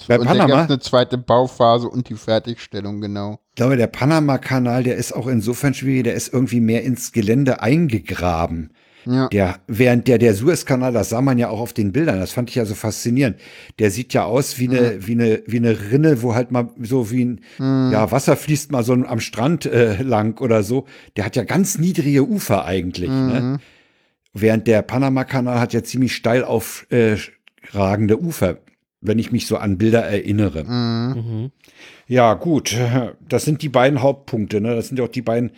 Bei und Panama? gab eine zweite Bauphase und die Fertigstellung, genau. Ich glaube, der Panama-Kanal, der ist auch insofern schwierig, der ist irgendwie mehr ins Gelände eingegraben. Ja. Der, während der, der Suezkanal, das sah man ja auch auf den Bildern, das fand ich ja so faszinierend. Der sieht ja aus wie eine, wie eine, wie eine Rinne, wo halt mal so wie ein, ja, Wasser fließt mal so am Strand äh, lang oder so. Der hat ja ganz niedrige Ufer eigentlich, ne? Während der Panama-Kanal hat ja ziemlich steil aufragende Ufer, wenn ich mich so an Bilder erinnere. Mhm. Ja, gut. Das sind die beiden Hauptpunkte. Ne? Das sind ja auch die beiden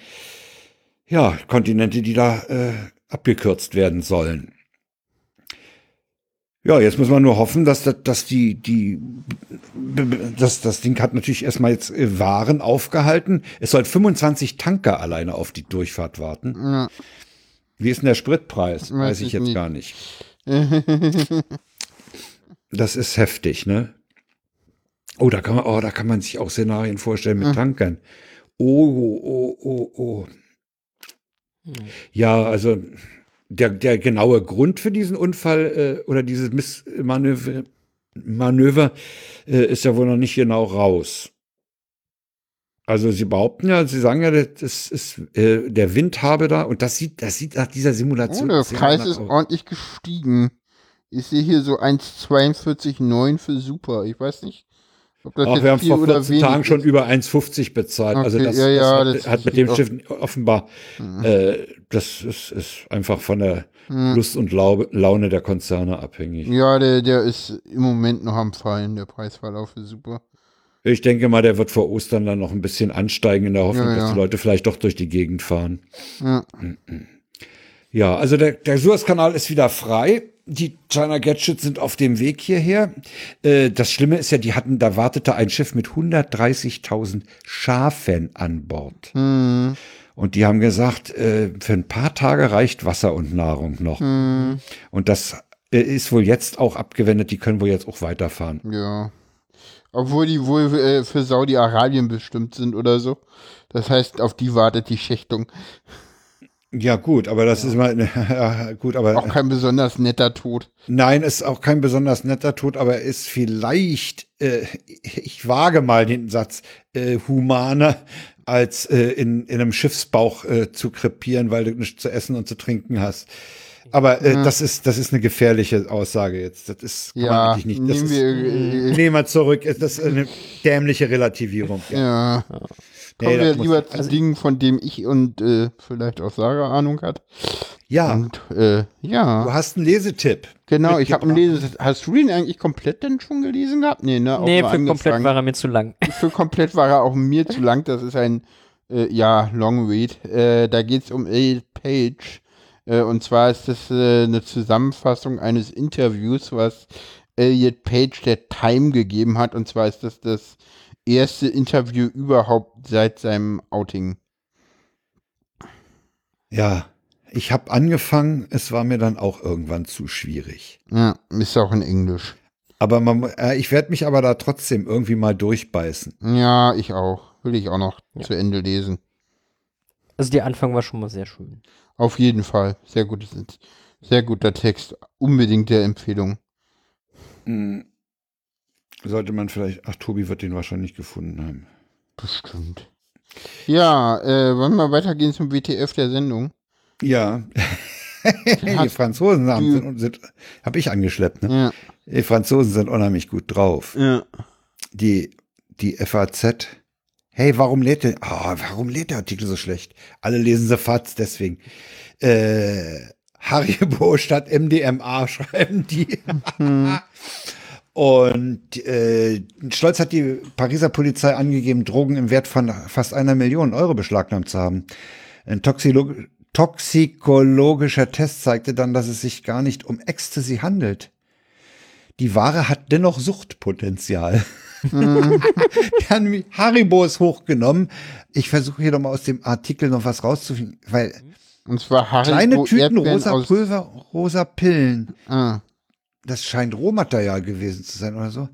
ja, Kontinente, die da äh, abgekürzt werden sollen. Ja, jetzt muss man nur hoffen, dass, das- dass die, die, das, das Ding hat natürlich erstmal jetzt äh, Waren aufgehalten. Es soll 25 Tanker alleine auf die Durchfahrt warten. Ja. Wie ist denn der Spritpreis? Weiß, Weiß ich ich jetzt nicht. gar nicht. [LAUGHS] Das ist heftig, ne? Oh, da kann man, oh, da kann man sich auch Szenarien vorstellen mit Tankern. Oh, oh, oh, oh. Ja, also der, der genaue Grund für diesen Unfall äh, oder dieses Missmanöver Manöver, äh, ist ja wohl noch nicht genau raus. Also sie behaupten ja, sie sagen ja, das ist äh, der Wind habe da und das sieht, das sieht nach dieser Oh, Simulation der sehr Preis ist ordentlich gestiegen. Ich sehe hier so 1,42,9 für Super. Ich weiß nicht, ob das Auch jetzt wir haben viel vor oder 14 wenig Tagen schon ist. über 1,50 bezahlt. also Okay, das, ja, ja, das, das hat, hat mit dem Schiff offenbar, äh, das ist, ist einfach von der Lust und Laune der Konzerne abhängig. Ja, der, der ist im Moment noch am Fallen, der Preisverlauf ist super. Ich denke mal, der wird vor Ostern dann noch ein bisschen ansteigen in der Hoffnung, Ja, dass ja. die Leute vielleicht doch durch die Gegend fahren. Ja. Ja, also der, der Suezkanal ist wieder frei. Die China Gadgets sind auf dem Weg hierher. Äh, das Schlimme ist ja, die hatten, da wartete ein Schiff mit 130.000 Schafen an Bord. Hm. Und die haben gesagt, äh, für ein paar Tage reicht Wasser und Nahrung noch. Hm. Und das äh, ist wohl jetzt auch abgewendet, die können wohl jetzt auch weiterfahren. Ja. Obwohl die wohl für Saudi-Arabien bestimmt sind oder so. Das heißt, auf die wartet die Schächtung. Ja, gut, aber das ist mal, [LAUGHS] ja, gut, aber. Auch kein besonders netter Tod. Nein, ist auch kein besonders netter Tod, aber er ist vielleicht, äh, ich wage mal den Satz, äh, humaner als äh, in, in einem Schiffsbauch äh, zu krepieren, weil du nichts zu essen und zu trinken hast. Aber äh, das ist das ist eine gefährliche Aussage jetzt. Das ist kann man Ja, eigentlich nicht. Das nehmen ist, wir, äh, nehmen wir zurück. Das ist eine dämliche Relativierung. Ja. Ja. Nee, Kommen das wir lieber zu Dingen, von dem ich und äh, vielleicht auch Sarah Ahnung hat. ja Und äh, ja, du hast einen Lesetipp. genau, ich habe einen. Lesen. Hast du ihn eigentlich komplett denn schon gelesen gehabt? Nee, ne? auch Nee, für komplett war er mir zu lang. [LAUGHS] Für komplett war er auch mir zu lang. Das ist ein, äh, ja, Long Read. Äh, da geht es um Elliot Page. Äh, und zwar ist das äh, eine Zusammenfassung eines Interviews, was Elliot Page der Time gegeben hat. Und zwar ist das das erste Interview überhaupt seit seinem Outing. Ja, ich habe angefangen. Es war mir dann auch irgendwann zu schwierig. Ja, ist auch in Englisch. Aber man, äh, ich werde mich aber da trotzdem irgendwie mal durchbeißen. Ja, ich auch. Will ich auch noch Ja. zu Ende lesen. Also der Anfang war schon mal sehr schön. Auf jeden Fall. Sehr gutes, sehr guter Text. Unbedingt der Empfehlung. Hm. Sollte man vielleicht, ach, Tobi wird den wahrscheinlich gefunden haben. Bestimmt. Ja, äh, wollen wir weitergehen zum WTF der Sendung? Ja. [LAUGHS] die Franzosen haben, sind, sind habe ich angeschleppt, ne? Ja. Die Franzosen sind unheimlich gut drauf. Ja. Die, die FAZ. Hey, warum lädt der, oh, warum lädt der Artikel so schlecht? Alle lesen sie FAZ, deswegen. Äh, Haribo statt MDMA [LAUGHS] schreiben die. Und äh, Stolz hat die Pariser Polizei angegeben, Drogen im Wert von fast einer Million Euro beschlagnahmt zu haben. Ein Toxilo toxikologischer Test zeigte dann, dass es sich gar nicht um Ecstasy handelt. Die Ware hat dennoch Suchtpotenzial. [LAUGHS] Hat nämlich Haribo ist hochgenommen. Ich versuche hier noch mal aus dem Artikel noch was rauszufinden, weil Und zwar Haribo kleine Tüten Erdbeeren rosa Pulver, rosa Pillen. Ah, das scheint Rohmaterial gewesen zu sein oder so.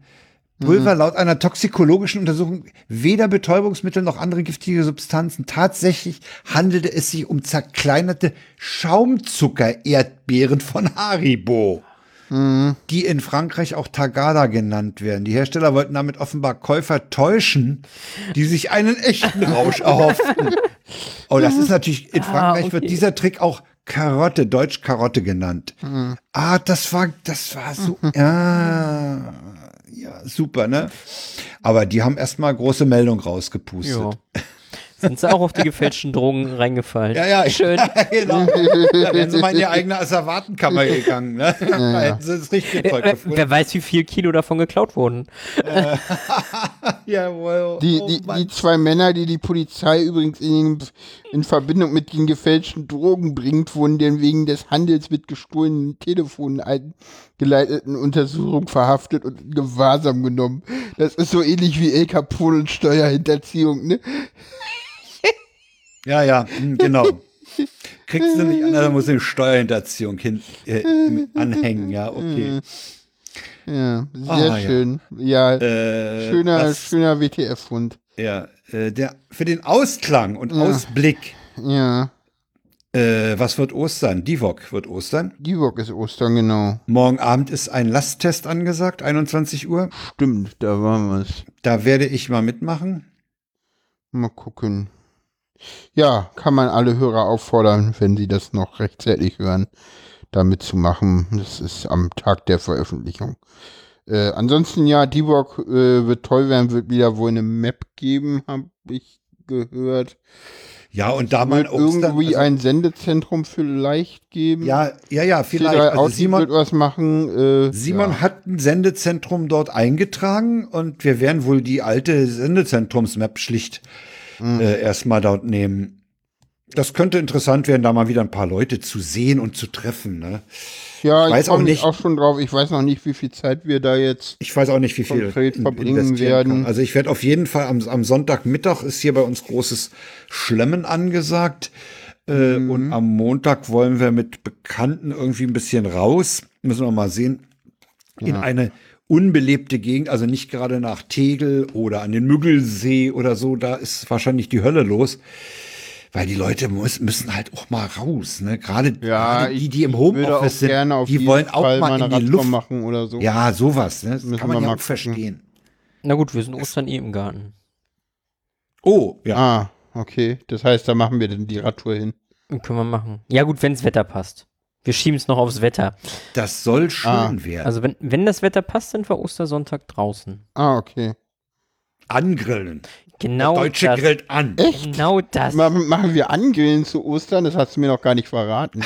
Pulver laut einer toxikologischen Untersuchung weder Betäubungsmittel noch andere giftige Substanzen. Tatsächlich handelte es sich um zerkleinerte Schaumzucker-Erdbeeren von Haribo, die in Frankreich auch Tagada genannt werden. Die Hersteller wollten damit offenbar Käufer täuschen, die sich einen echten Rausch erhofften. [LAUGHS] Oh, das ist natürlich, in Ah, Frankreich wird okay. dieser Trick auch Karotte, Deutsch Karotte genannt. Ah, das war, das war so, ja, [LAUGHS] ja, super, ne? Aber die haben erstmal große Meldung rausgepustet. Ja. [LAUGHS] Sind sie auch auf die gefälschten Drogen reingefallen? Ja, ja, Schön. [LAUGHS] genau. Da wären sie mal in die eigene Asservatenkammer gegangen, ne? [LAUGHS] Da hätten sie das richtige Zeug Wer, gefunden. wer weiß, wie viel Kilo davon geklaut wurden. [LAUGHS] Jawohl. Die, oh die, zwei Männer, die die Polizei übrigens in, in Verbindung mit den gefälschten Drogen bringt, wurden denn wegen des Handels mit gestohlenen Telefonen eingeleiteten Untersuchung verhaftet und in Gewahrsam genommen. Das ist so ähnlich wie El Capone und Steuerhinterziehung, ne? Ja, ja, hm, genau. Kriegst du nicht an, da muss eine Steuerhinterziehung hin, äh, anhängen, ja, okay. Ja, sehr Ah, ja. schön. Ja, Äh, schöner, das- schöner WTF-Fund. Ja, äh, der, für den Ausklang und Ausblick, Ja, äh, was wird Ostern? Divok wird Ostern. Divok ist Ostern, genau. Morgen Abend ist ein Lasttest angesagt, 21 Uhr. Stimmt, da waren wir's. Da werde ich mal mitmachen. Mal gucken. Ja, kann man alle Hörer auffordern, wenn sie das noch rechtzeitig hören, da mitzumachen. Das ist am Tag der Veröffentlichung. Äh, ansonsten, ja, Divok äh, wird toll werden, wird wieder wohl eine Map geben, habe ich gehört. Ja, und da man Wird irgendwie also, ein Sendezentrum vielleicht geben. Ja, ja, ja, vielleicht. C3 Also Simon, wird was machen. Äh, Simon ja. hat ein Sendezentrum dort eingetragen und wir werden wohl die alte Sendezentrums-Map schlicht Mhm. äh, erstmal dort nehmen. Das könnte interessant werden, da mal wieder ein paar Leute zu sehen und zu treffen. Ne? Ja, Ich ich, weiß freu auch nicht- auch schon drauf. Ich weiß noch nicht, wie viel Zeit wir da jetzt. Ich weiß auch nicht, wie viel verbringen werden. kann. Also ich werde auf jeden Fall am, am Sonntagmittag ist hier bei uns großes Schlemmen angesagt. Äh, Mhm. Und am Montag wollen wir mit Bekannten irgendwie ein bisschen raus. Müssen wir mal sehen. In eine unbelebte Gegend, also nicht gerade nach Tegel oder an den Müggelsee oder so, da ist wahrscheinlich die Hölle los. Weil die Leute muss, müssen halt auch mal raus, ne? Gerade, Ja, gerade die, die im Homeoffice sind, die wollen auch Fall mal in die Luft machen oder so. Ja, sowas, ne? Das Müssen kann man ja mal auch verstehen. Na gut, wir sind Ostern eh im Garten. Oh, ja. Ah, okay. Das heißt, da machen wir dann die Radtour hin. Können wir machen. Ja gut, wenn das Wetter passt. Wir schieben es noch aufs Wetter. Das soll schön Ah, werden. Also wenn, wenn das Wetter passt, sind wir Ostersonntag draußen. Ah, okay. Angrillen. Genau Der Deutsche das. grillt an. Echt? Genau das. Ma machen wir Angrillen zu Ostern? Das hast du mir noch gar nicht verraten.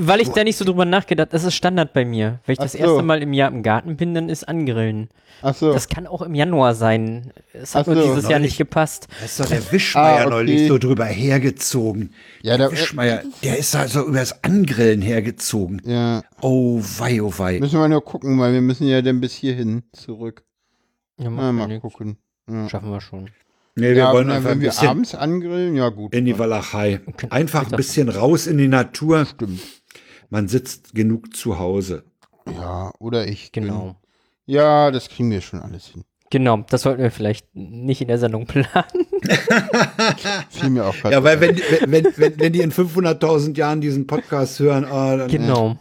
Weil ich da nicht so drüber nachgedacht das ist Standard bei mir. Wenn ich das Ach so. erste Mal im Jahr im Garten bin, dann ist Angrillen. Ach so. Das kann auch im Januar sein. Es hat Ach nur so, dieses Jahr nicht gepasst. Da ist doch der Wischmeier Ah, okay. neulich so drüber hergezogen. Ja, der da- Wischmeier, der ist also übers Angrillen hergezogen. ja. Oh wei, oh wei. Müssen wir nur gucken, weil wir müssen ja dann bis hierhin zurück. Ja, Na, ja mal nix. gucken. Ja. Schaffen wir schon. Nee, wir ja, wollen einfach ein wenn wir bisschen abends angrillen, ja gut. in die Walachei. Okay, Einfach ein bisschen raus in die Natur. Stimmt. Man sitzt genug zu Hause. Ja, oder ich. bin- Genau. Ja, das kriegen wir schon alles hin. Genau, das sollten wir vielleicht nicht in der Sendung planen. [LAUGHS] Fiel mir auch [LAUGHS] Ja, weil wenn, wenn, wenn, wenn, wenn die in 500.000 Jahren diesen Podcast hören, ah, dann, Genau.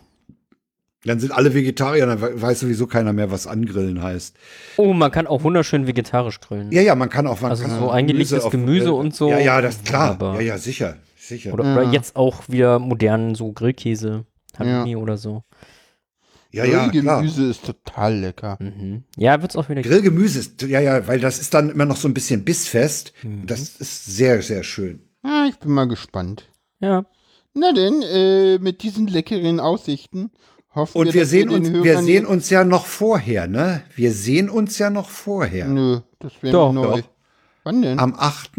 Dann sind alle Vegetarier, dann we- weiß sowieso keiner mehr, was Angrillen heißt. Oh, man kann auch wunderschön vegetarisch grillen. Ja, ja, man kann auch, man Also kann so eingelegtes auf- Gemüse äh, und so. Ja, ja, das ist klar. Wunderbar. Ja, ja, sicher, sicher. Oder, oder jetzt auch wieder modernen so Grillkäse, Halloumi oder so. ja, ja, klar. Gemüse ist total lecker. Mhm. Ja, wird's auch wieder. Grillgemüse ist, ja, ja, weil das ist dann immer noch so ein bisschen bissfest. Mhm. Das ist sehr, sehr schön. Ah, ich bin mal gespannt. Ja. Na denn, äh, mit diesen leckeren Aussichten hoffen Und wir, wir sehen uns, wir sehen uns ja noch vorher, ne? Wir sehen uns ja noch vorher. Nö, das wäre Doch, neu. doch. Wann denn? Am 8.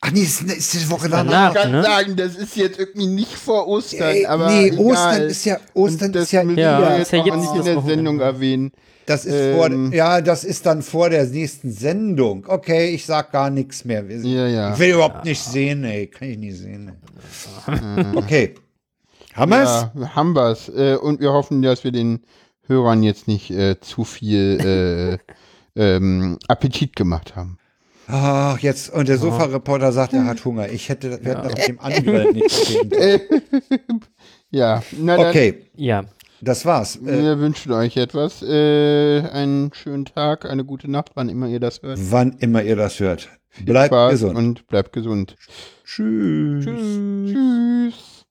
Ach nee, ist, ist die Woche danach. danach. ich kann ne? sagen, das ist jetzt irgendwie nicht vor Ostern, Ey, aber nee, egal. Ostern ist ja, Ostern ist ja, Ja, ist jetzt ja auch jetzt nicht in der Wochenende. Sendung erwähnen. das ist ähm, vor, ja, das ist dann vor der nächsten Sendung. Okay, ich sag gar nichts mehr. Wir- Ja, ja. Ich will überhaupt nicht sehen, ey. Kann ich nicht sehen. Ey. Okay. Haben wir's? Ja, wir haben wir's. Äh, und wir hoffen, dass wir den Hörern jetzt nicht äh, zu viel äh, [LAUGHS] ähm, Appetit gemacht haben. Ach, jetzt, und der Sofa-Reporter sagt, er hat Hunger. Ich hätte, wir hätten das mit dem Angrillen nicht. [LAUGHS] Ja, na dann, Okay, Ja. das war's. Äh, wir wünschen euch etwas. Äh, einen schönen Tag, eine gute Nacht, wann immer ihr das hört. wann immer ihr das hört. Viel Bleibt Spaß gesund. Und bleibt gesund. Tschüss. Tschüss.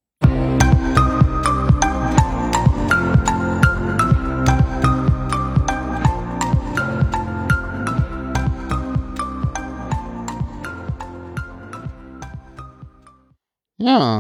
Ja.